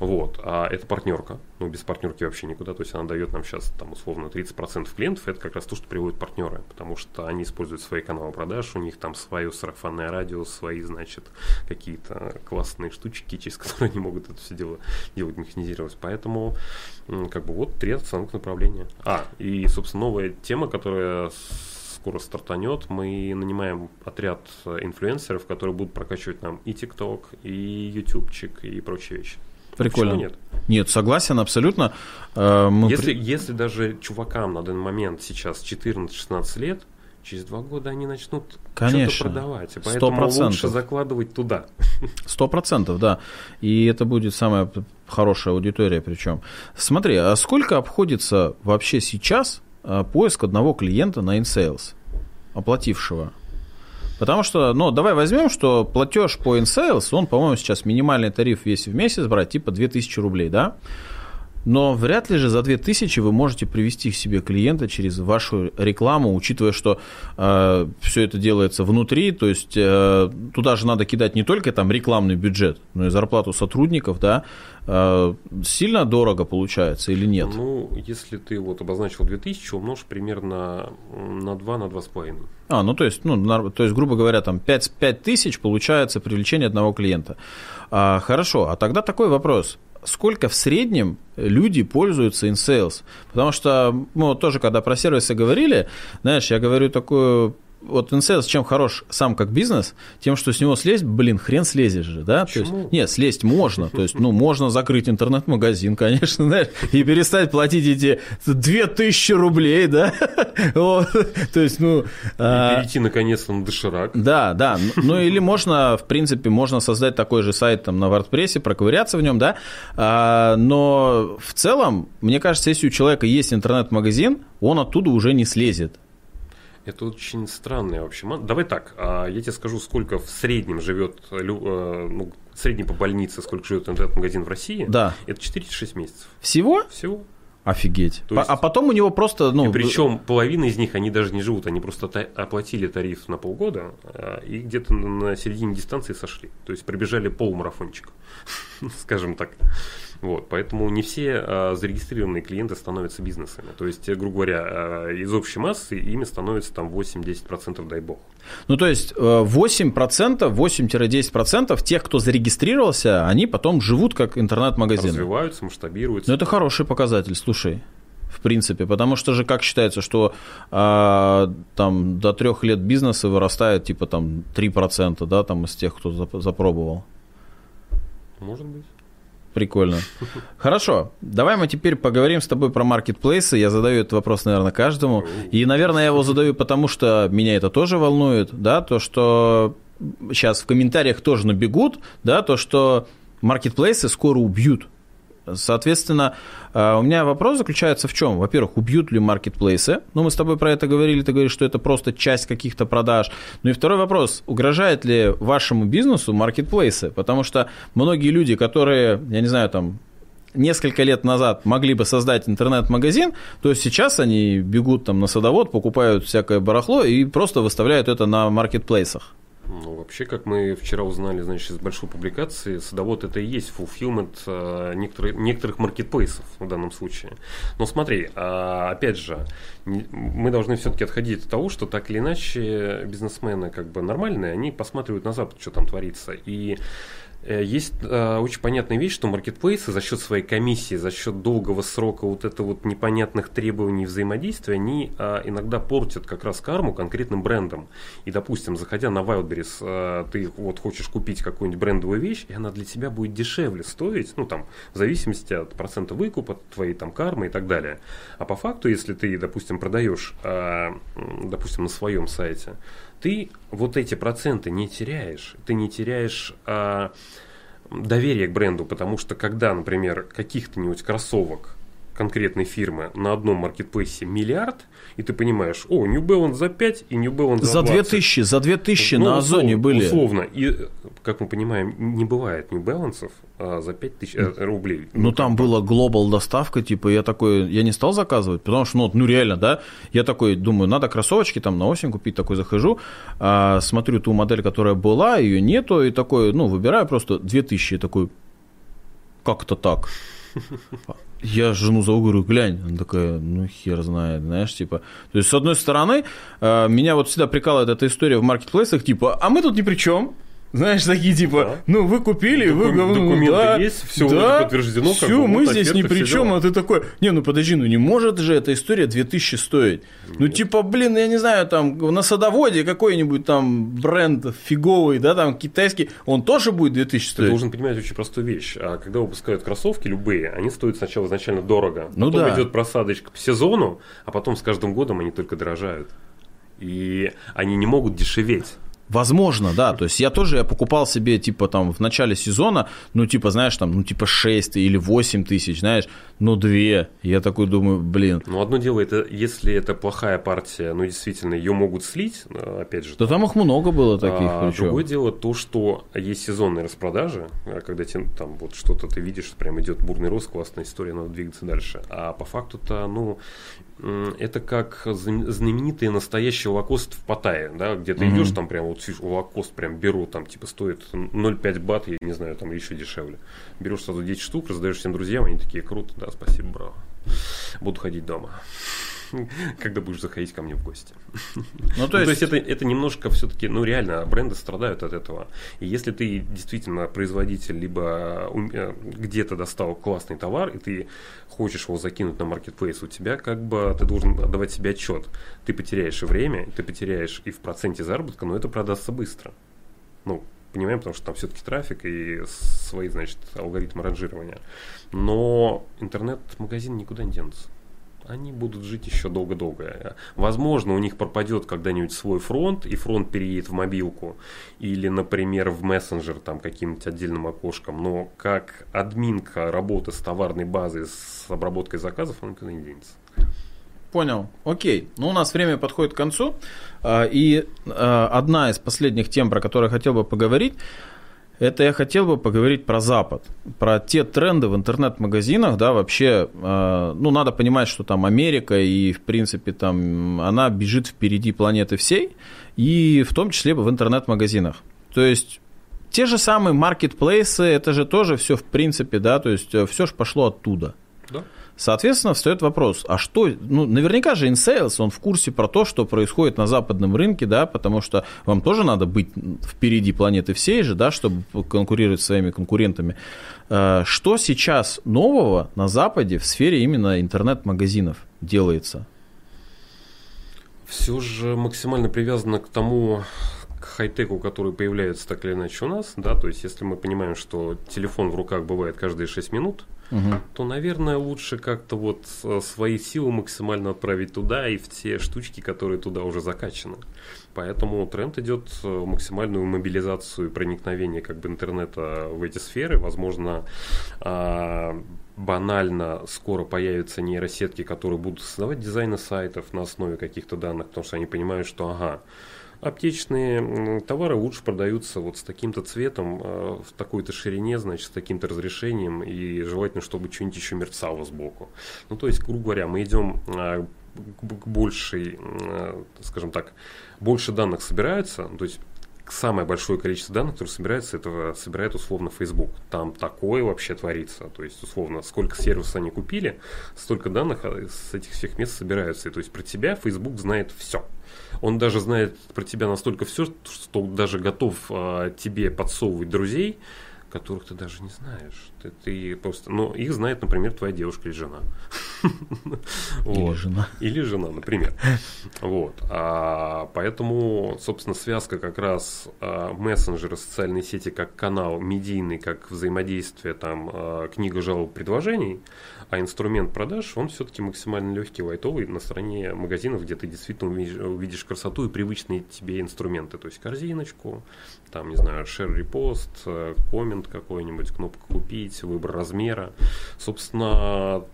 Speaker 2: Вот. А это партнерка. Ну, без партнерки вообще никуда. То есть она дает нам сейчас там условно 30% клиентов. Это как раз то, что приводят партнеры. Потому что они используют свои каналы продаж, у них там свое сарафанное радио, свои, значит, какие-то классные штучки, через которые они могут это все дело делать, механизировать. Поэтому как бы вот три основных направления. А, и, собственно, новая тема, которая скоро стартанет, мы нанимаем отряд инфлюенсеров, которые будут прокачивать нам и ТикТок, и ютубчик, и прочие вещи.
Speaker 1: Прикольно. Почему
Speaker 2: нет?
Speaker 1: Нет, согласен абсолютно.
Speaker 2: Э, мы если, при... если даже чувакам на данный момент сейчас 14-16 лет, через два года они начнут Конечно. что-то продавать. И поэтому 100%. лучше закладывать туда. [laughs]
Speaker 1: Сто процентов, да. И это будет самая хорошая аудитория причем. Смотри, а сколько обходится вообще сейчас э, поиск одного клиента на InSales, оплатившего? Потому что, ну, давай возьмем, что платеж по InSales, он, по-моему, сейчас минимальный тариф, если в месяц брать, типа 2000 рублей, да? Но вряд ли же за 2000 вы можете привести к себе клиента через вашу рекламу, учитывая, что э, все это делается внутри, то есть э, туда же надо кидать не только там рекламный бюджет, но и зарплату сотрудников, да, э, сильно дорого получается или нет?
Speaker 2: Ну, если ты вот обозначил 2000, умножь примерно на 2, на 2,5.
Speaker 1: А, ну то есть, ну, то есть, грубо говоря, там 5, 5 тысяч получается привлечение одного клиента. А, хорошо, а тогда такой вопрос сколько в среднем люди пользуются InSales. Потому что вот тоже, когда про сервисы говорили, знаешь, я говорю такую вот NCS чем хорош сам как бизнес, тем, что с него слезть, блин, хрен слезешь же, да? Почему? То есть, нет, слезть можно, то есть, ну, можно закрыть интернет-магазин, конечно, [laughs] знаешь, и перестать платить эти 2000 рублей, да? [laughs] Вот, то есть, ну... И
Speaker 2: а... перейти, наконец-то, на доширак.
Speaker 1: Да, да, ну, или можно, в принципе, можно создать такой же сайт там на WordPress, проковыряться в нем, да, а, но в целом, мне кажется, если у человека есть интернет-магазин, он оттуда уже не слезет.
Speaker 2: Это очень странная вообще. Давай так, а, я тебе скажу, сколько в среднем живет, э, ну, средний по больнице, сколько живет интернет-магазин в России.
Speaker 1: Да.
Speaker 2: Это 4-6 месяцев.
Speaker 1: Всего?
Speaker 2: Всего.
Speaker 1: Офигеть. есть, а потом у него просто, ну...
Speaker 2: Причем половина из них, они даже не живут, они просто оплатили тариф на полгода а, и где-то на середине дистанции сошли. То есть пробежали полумарафончик, [laughs] скажем так. Вот, поэтому не все а, зарегистрированные клиенты становятся бизнесами. То есть, грубо говоря, а, из общей массы ими становится там 8-10%, дай бог.
Speaker 1: Ну, то есть 8%, 8-10% тех, кто зарегистрировался, они потом живут как интернет-магазины.
Speaker 2: Развиваются, масштабируются.
Speaker 1: Ну, это хороший показатель, слушай в принципе, потому что же как считается, что а, там до трех лет бизнеса вырастает типа там 3%, да, там из тех, кто запробовал.
Speaker 2: Может быть.
Speaker 1: Прикольно. Хорошо, давай мы теперь поговорим с тобой про маркетплейсы. Я задаю этот вопрос, наверное, каждому. И, наверное, я его задаю, потому что меня это тоже волнует, да, то, что сейчас в комментариях тоже набегут, да, то, что маркетплейсы скоро убьют Соответственно, э, у меня вопрос заключается в чем? Во-первых, убьют ли маркетплейсы? Ну, мы с тобой про это говорили, ты говоришь, что это просто часть каких-то продаж. Ну и второй вопрос, угрожает ли вашему бизнесу маркетплейсы? Потому что многие люди, которые, я не знаю, там, несколько лет назад могли бы создать интернет-магазин, то сейчас они бегут там на садовод, покупают всякое барахло и просто выставляют это на маркетплейсах.
Speaker 2: Ну, вообще, как мы вчера узнали, значит, из большой публикации, садовод это и есть fulfillment э, некоторых, некоторых маркетплейсов в данном случае. Но смотри, а, опять же, мы должны все-таки отходить от того, что так или иначе бизнесмены как бы нормальные, они посматривают на Запад, что там творится. И Э, есть э, очень понятная вещь, что маркетплейсы за счет своей комиссии, за счет долгого срока вот это вот непонятных требований взаимодействия, они э, иногда портят как раз карму конкретным брендом. И, допустим, заходя на Wildberries, э, ты вот хочешь купить какую-нибудь брендовую вещь, и она для тебя будет дешевле стоить, ну там, в зависимости от процента выкупа, твоей там кармы и так далее. А по факту, если ты, допустим, продаешь, э, допустим, на своем сайте, ты вот эти проценты не теряешь. Ты не теряешь а, доверие к бренду, потому что когда, например, каких-то-нибудь кроссовок конкретной фирмы на одном маркетплейсе миллиард, и ты понимаешь, о, New Balance за 5 и New Balance за 20.
Speaker 1: За 2000, за 2000 ну, на Озоне были.
Speaker 2: Условно. И, как мы понимаем, не бывает New Balance а, за 5000 э, рублей.
Speaker 1: Ну, ну там была глобал доставка, типа, я такой, я не стал заказывать, потому что, ну, ну, реально, да, я такой думаю, надо кроссовочки там на осень купить, такой захожу, а, смотрю ту модель, которая была, ее нету, и такой, ну, выбираю просто 2000, такой, как-то так. [laughs] Я жену зову, говорю, глянь. Она такая, ну хер знает, знаешь, типа. То есть, с одной стороны, э, меня вот всегда прикалывает эта история в маркетплейсах, типа, а мы тут ни при чем. Знаешь, такие типа, да. ну вы купили, Докум, вы
Speaker 2: документы да, есть, все да, подтверждено.
Speaker 1: Все, мы здесь ни при чем, а ты такой, не, ну подожди, ну не может же эта история 2000 стоить. Нет. Ну типа, блин, я не знаю, там на садоводе какой-нибудь там бренд фиговый, да, там китайский, он тоже будет 2000 стоить.
Speaker 2: Ты должен понимать очень простую вещь. А когда выпускают кроссовки любые, они стоят сначала изначально дорого,
Speaker 1: ну,
Speaker 2: потом
Speaker 1: да.
Speaker 2: идет просадочка по сезону, а потом с каждым годом они только дорожают. И они не могут дешеветь.
Speaker 1: Возможно, да. То есть я тоже я покупал себе, типа, там, в начале сезона, ну, типа, знаешь, там, ну, типа, 6 или 8 тысяч, знаешь, ну, 2. Я такой думаю, блин.
Speaker 2: Ну, одно дело, это если это плохая партия, ну, действительно, ее могут слить, опять же.
Speaker 1: Да там, их много было таких.
Speaker 2: А, другое дело то, что есть сезонные распродажи, а когда тебе там вот что-то ты видишь, прям идет бурный рост, классная история, надо двигаться дальше. А по факту-то, ну, это как знаменитый настоящий лакост в Паттайе, да, где ты mm-hmm. идешь, там прям вот лакост прям беру, там типа стоит 0,5 бат, я не знаю, там еще дешевле. Берешь сразу 10 штук, раздаешь всем друзьям, они такие, круто, да, спасибо, браво. Буду ходить дома. [laughs] когда будешь заходить ко мне в гости. Ну, то, ну, есть... то есть это, это немножко все-таки, ну реально, бренды страдают от этого. И если ты действительно производитель, либо э, где-то достал классный товар, и ты хочешь его закинуть на маркетплейс, у тебя как бы ты должен отдавать себе отчет. Ты потеряешь и время, ты потеряешь и в проценте заработка, но это продастся быстро. Ну, понимаем, потому что там все-таки трафик и свои, значит, алгоритмы ранжирования. Но интернет-магазин никуда не денутся они будут жить еще долго-долго. Возможно, у них пропадет когда-нибудь свой фронт, и фронт переедет в мобилку, или, например, в мессенджер там каким-нибудь отдельным окошком, но как админка работы с товарной базой, с обработкой заказов, она никуда не денется.
Speaker 1: Понял. Окей. Ну, у нас время подходит к концу. А, и а, одна из последних тем, про которую я хотел бы поговорить, это я хотел бы поговорить про Запад, про те тренды в интернет-магазинах, да, вообще, э, ну, надо понимать, что там Америка и, в принципе, там она бежит впереди планеты всей, и в том числе в интернет-магазинах. То есть те же самые маркетплейсы, это же тоже все в принципе, да, то есть э, все же пошло оттуда. Да. Соответственно, встает вопрос, а что, ну, наверняка же InSales, он в курсе про то, что происходит на западном рынке, да, потому что вам тоже надо быть впереди планеты всей же, да, чтобы конкурировать с своими конкурентами. Э, что сейчас нового на Западе в сфере именно интернет-магазинов делается?
Speaker 2: Все же максимально привязано к тому, к хай-теку, который появляется так или иначе у нас, да, то есть если мы понимаем, что телефон в руках бывает каждые 6 минут, угу. то, наверное, лучше как-то вот э, свои силы максимально отправить туда и в те штучки, которые туда уже закачаны. Поэтому тренд идет в максимальную мобилизацию и проникновение как бы интернета в эти сферы. Возможно, а, банально скоро появятся нейросетки, которые будут создавать дизайны сайтов на основе каких-то данных, потому что они понимают, что ага, аптечные товары лучше продаются вот с таким-то цветом, э, в такой-то ширине, значит, с таким-то разрешением, и желательно, чтобы что-нибудь еще мерцало сбоку. Ну, то есть, грубо говоря, мы идем э, к большей, э, скажем так, больше данных собираются, то есть самое большое количество данных, которые собирается, это собирает условно Facebook. Там такое вообще творится. То есть, условно, сколько сервисов они купили, столько данных а, с этих всех мест собираются. И, то есть про тебя Facebook знает все. Он даже знает про тебя настолько все, что даже готов а, тебе подсовывать друзей, которых ты даже не знаешь. Ты, ты просто, ну, их знает, например, твоя девушка или жена. [laughs]
Speaker 1: Или жена.
Speaker 2: Или жена, например. Вот. А, поэтому, собственно, связка как раз а, мессенджеры, социальные сети как канал, медийный, как взаимодействие, там, а, книга жалоб предложений, а инструмент продаж, он все-таки максимально легкий, лайтовый на стороне магазинов, где ты действительно увидишь, красоту и привычные тебе инструменты. То есть корзиночку, там, не знаю, share репост, коммент какой-нибудь, кнопка купить, выбор размера. Собственно,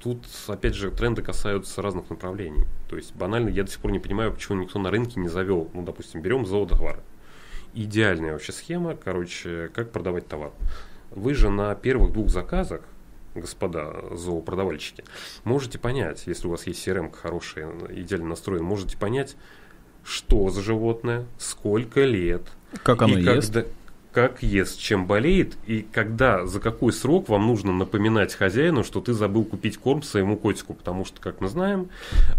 Speaker 2: тут, опять же, тренды касаются разных направлений. То есть, банально, я до сих пор не понимаю, почему никто на рынке не завел, ну, допустим, берем зоотовары. Идеальная вообще схема, короче, как продавать товар. Вы же на первых двух заказах господа зоопродавальщики, можете понять, если у вас есть CRM хорошая, идеально настроен, можете понять, что за животное, сколько лет.
Speaker 1: Как оно ест.
Speaker 2: Когда, как ест, чем болеет, и когда, за какой срок вам нужно напоминать хозяину, что ты забыл купить корм своему котику, потому что, как мы знаем,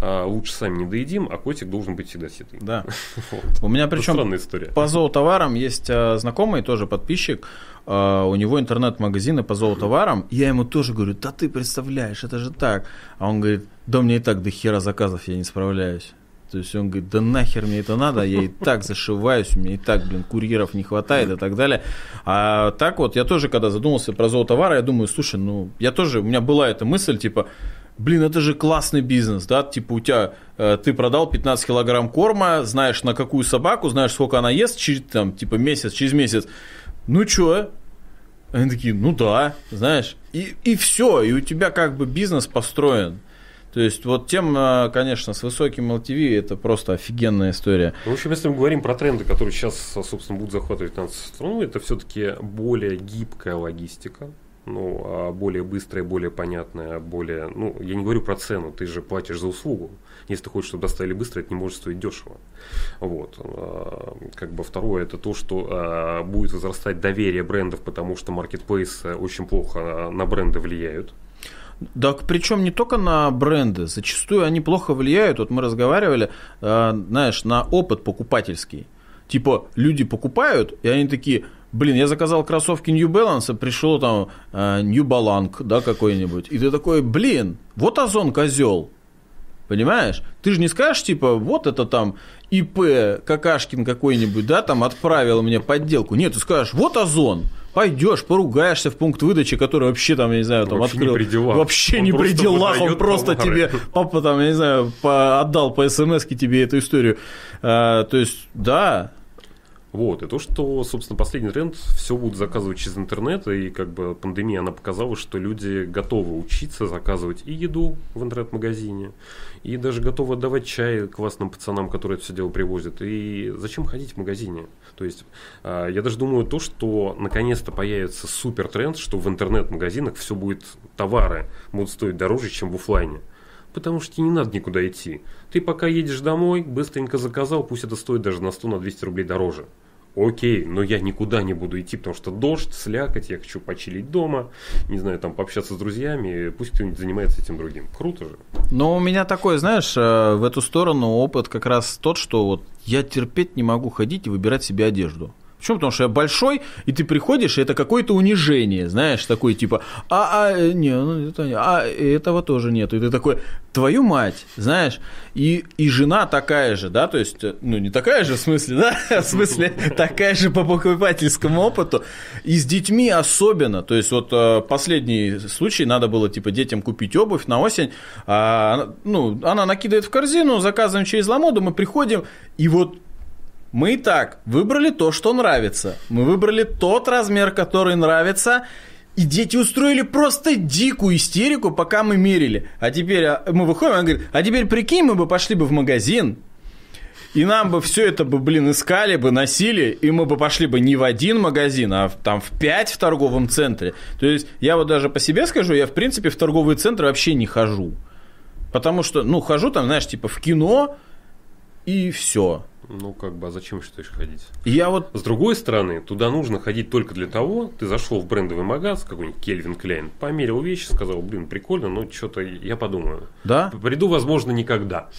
Speaker 2: а, лучше сами не доедим, а котик должен быть всегда сытый.
Speaker 1: Да. [laughs] У меня причем
Speaker 2: странная история.
Speaker 1: по зоотоварам есть а, знакомый, тоже подписчик, а, у него интернет-магазины по зоотоварам, я ему тоже говорю, да ты представляешь, это же так. А он говорит, да мне и так до хера заказов я не справляюсь. То есть он говорит, да нахер мне это надо, я и так зашиваюсь, у меня и так, блин, курьеров не хватает и так далее. А так вот, я тоже, когда задумался про зоотовары, я думаю, слушай, ну, я тоже, у меня была эта мысль, типа, блин, это же классный бизнес, да, типа у тебя, э, ты продал 15 килограмм корма, знаешь на какую собаку, знаешь, сколько она ест, через, там, типа, месяц, через месяц, ну чё? Они такие, ну да, знаешь, и, и все, и у тебя как бы бизнес построен. То есть вот тем, э, конечно, с высоким LTV это просто офигенная история.
Speaker 2: В общем, если мы говорим про тренды, которые сейчас, собственно, будут захватывать нас страну, это все-таки более гибкая логистика, ну, а более быстрая, более понятная, более... Ну, я не говорю про цену, ты же платишь за услугу. Если ты хочешь, чтобы доставили быстро, это не может стоить дешево. Вот. А, как бы второе, это то, что а, будет возрастать доверие брендов, потому что маркетплейсы очень плохо на бренды влияют.
Speaker 1: Да, причем не только на бренды, зачастую они плохо влияют. Вот мы разговаривали, э, знаешь, на опыт покупательский. Типа люди покупают, и они такие, блин, я заказал кроссовки New Balance, а пришел там э, New Balance, да, какой-нибудь. И ты такой, блин, вот Озон козел. Понимаешь? Ты же не скажешь, типа, вот это там ИП Какашкин какой-нибудь, да, там отправил мне подделку. Нет, ты скажешь, вот Озон пойдешь, поругаешься в пункт выдачи, который вообще там, я не знаю, там
Speaker 2: вообще
Speaker 1: открыл.
Speaker 2: Не при делах.
Speaker 1: Вообще
Speaker 2: он
Speaker 1: не при делах, он просто
Speaker 2: товары.
Speaker 1: тебе, папа там, я не знаю, по, отдал по смс тебе эту историю. А, то есть, да,
Speaker 2: вот, и то, что, собственно, последний тренд, все будут заказывать через интернет, и как бы пандемия, она показала, что люди готовы учиться заказывать и еду в интернет-магазине, и даже готовы отдавать чай классным пацанам, которые это все дело привозят. И зачем ходить в магазине? То есть, а, я даже думаю то, что наконец-то появится супер тренд, что в интернет-магазинах все будет, товары будут стоить дороже, чем в офлайне потому что тебе не надо никуда идти. Ты пока едешь домой, быстренько заказал, пусть это стоит даже на 100-200 рублей дороже. Окей, но я никуда не буду идти, потому что дождь, слякоть, я хочу почилить дома, не знаю, там пообщаться с друзьями, пусть кто-нибудь занимается этим другим. Круто же.
Speaker 1: Но у меня такой, знаешь, э, в эту сторону опыт как раз тот, что вот я терпеть не могу ходить и выбирать себе одежду. Почему? Потому что я большой, и ты приходишь, и это какое-то унижение, знаешь, такой типа, а, а, э, не, ну, это, а этого тоже нету. И ты такой, твою мать, знаешь, и, и жена такая же, да, то есть, э, ну, не такая же в смысле, да, [laughs] в смысле, такая же по покупательскому опыту, и с детьми особенно, то есть, вот э, последний случай, надо было, типа, детям купить обувь на осень, а, ну, она накидывает в корзину, заказываем через Ламоду, мы приходим, и вот мы и так выбрали то, что нравится. Мы выбрали тот размер, который нравится. И дети устроили просто дикую истерику, пока мы мерили. А теперь а, мы выходим, он говорит, а теперь прикинь, мы бы пошли бы в магазин, И нам бы все это бы, блин, искали бы, носили, и мы бы пошли бы не в один магазин, а в, там в пять в торговом центре. То есть я вот даже по себе скажу, я в принципе в торговые центры вообще не хожу. Потому что, ну, хожу там, знаешь, типа в кино, и все.
Speaker 2: Ну, как бы, а зачем считаешь ходить?
Speaker 1: Я вот...
Speaker 2: С другой стороны, туда нужно ходить только для того, ты зашел в брендовый магаз, какой-нибудь Кельвин Клейн, померил вещи, сказал, блин, прикольно, но что-то я подумаю.
Speaker 1: Да?
Speaker 2: Приду, возможно, никогда.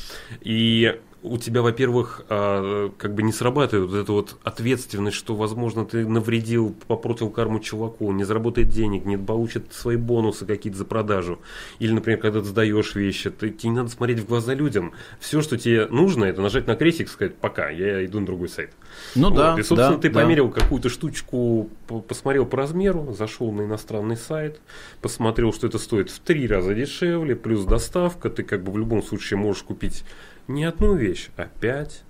Speaker 2: И у тебя, во-первых, а, как бы не срабатывает вот эта вот ответственность, что, возможно, ты навредил, попортил карму чуваку, не заработает денег, не получит свои бонусы какие-то за продажу. Или, например, когда ты сдаешь вещи, ты, тебе не надо смотреть в глаза людям. Все, что тебе нужно, это нажать на крестик и сказать «пока, я иду на другой сайт».
Speaker 1: Ну вот. да,
Speaker 2: И, собственно,
Speaker 1: да,
Speaker 2: ты
Speaker 1: да.
Speaker 2: померил какую-то штучку, посмотрел по размеру, зашел на иностранный сайт, посмотрел, что это стоит в три раза дешевле, плюс доставка, ты как бы в любом случае можешь купить не одну вещь, а пять.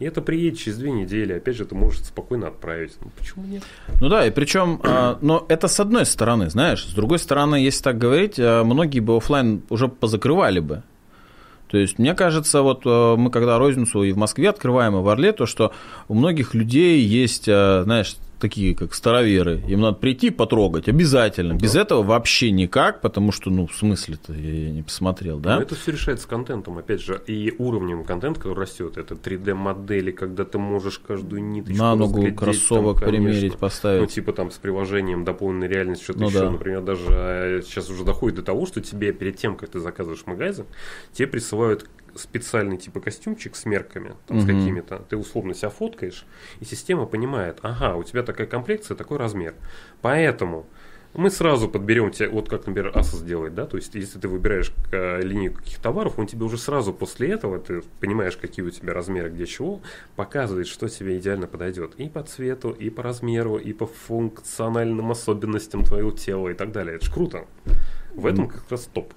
Speaker 2: И это приедет через две недели. Опять же, ты можешь спокойно отправить. Ну, почему нет?
Speaker 1: Ну да, и причем, а, но это с одной стороны, знаешь, с другой стороны, если так говорить, а, многие бы офлайн уже позакрывали бы. То есть, мне кажется, вот а, мы когда розницу и в Москве открываем, и в Орле, то что у многих людей есть, знаешь, такие как староверы, им надо прийти потрогать обязательно. Без этого вообще никак, потому что, ну, в смысле-то я не посмотрел, да?
Speaker 2: Но это все решается контентом, опять же, и уровнем контента, который растет. Это 3D-модели, когда ты можешь каждую ниточку
Speaker 1: На ногу кроссовок
Speaker 2: там, конечно.
Speaker 1: примерить, поставить.
Speaker 2: Ну, типа там с приложением дополненной реальности, что-то
Speaker 1: Ну
Speaker 2: еще.
Speaker 1: да.
Speaker 2: Например, даже э, сейчас уже доходит до того, что тебе перед тем, как ты заказываешь магазин, тебе присылают специальный типа костюмчик с мерками, там, с
Speaker 1: Мгм.
Speaker 2: какими-то, ты условно себя фоткаешь, и система понимает, ага, у тебя такая комплекция, такой размер. Поэтому мы сразу подберем тебе, вот как, например, Asos делает, да, то есть если ты выбираешь э, линейку каких товаров, он тебе уже сразу после этого, ты понимаешь, какие у тебя размеры, где чего, показывает, что тебе идеально подойдет и по цвету, и по размеру, и по функциональным особенностям твоего тела и так далее. Это ж круто. В этом как раз топ.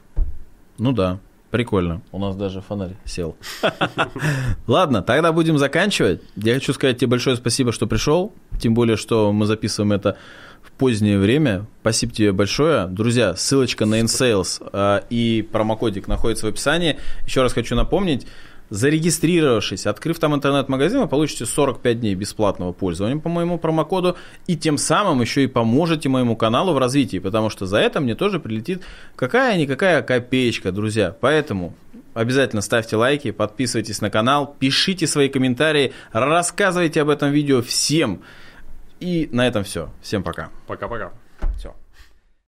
Speaker 1: Ну да, прикольно. У нас даже фонарь сел. [laughs] Ладно, тогда будем заканчивать. Я хочу сказать тебе большое спасибо, что пришел. Тем более, что мы записываем это в позднее время. Спасибо тебе большое. Друзья, ссылочка на InSales э, и промокодик находится в описании. Еще раз хочу напомнить, зарегистрировавшись, открыв там интернет-магазин, вы получите 45 дней бесплатного пользования по моему промокоду, и тем самым еще и поможете моему каналу в развитии, потому что за это мне тоже прилетит какая-никакая копеечка, друзья. Поэтому обязательно ставьте лайки, подписывайтесь на канал, пишите свои комментарии, рассказывайте об этом видео всем. И на этом все. Всем пока.
Speaker 2: Пока-пока.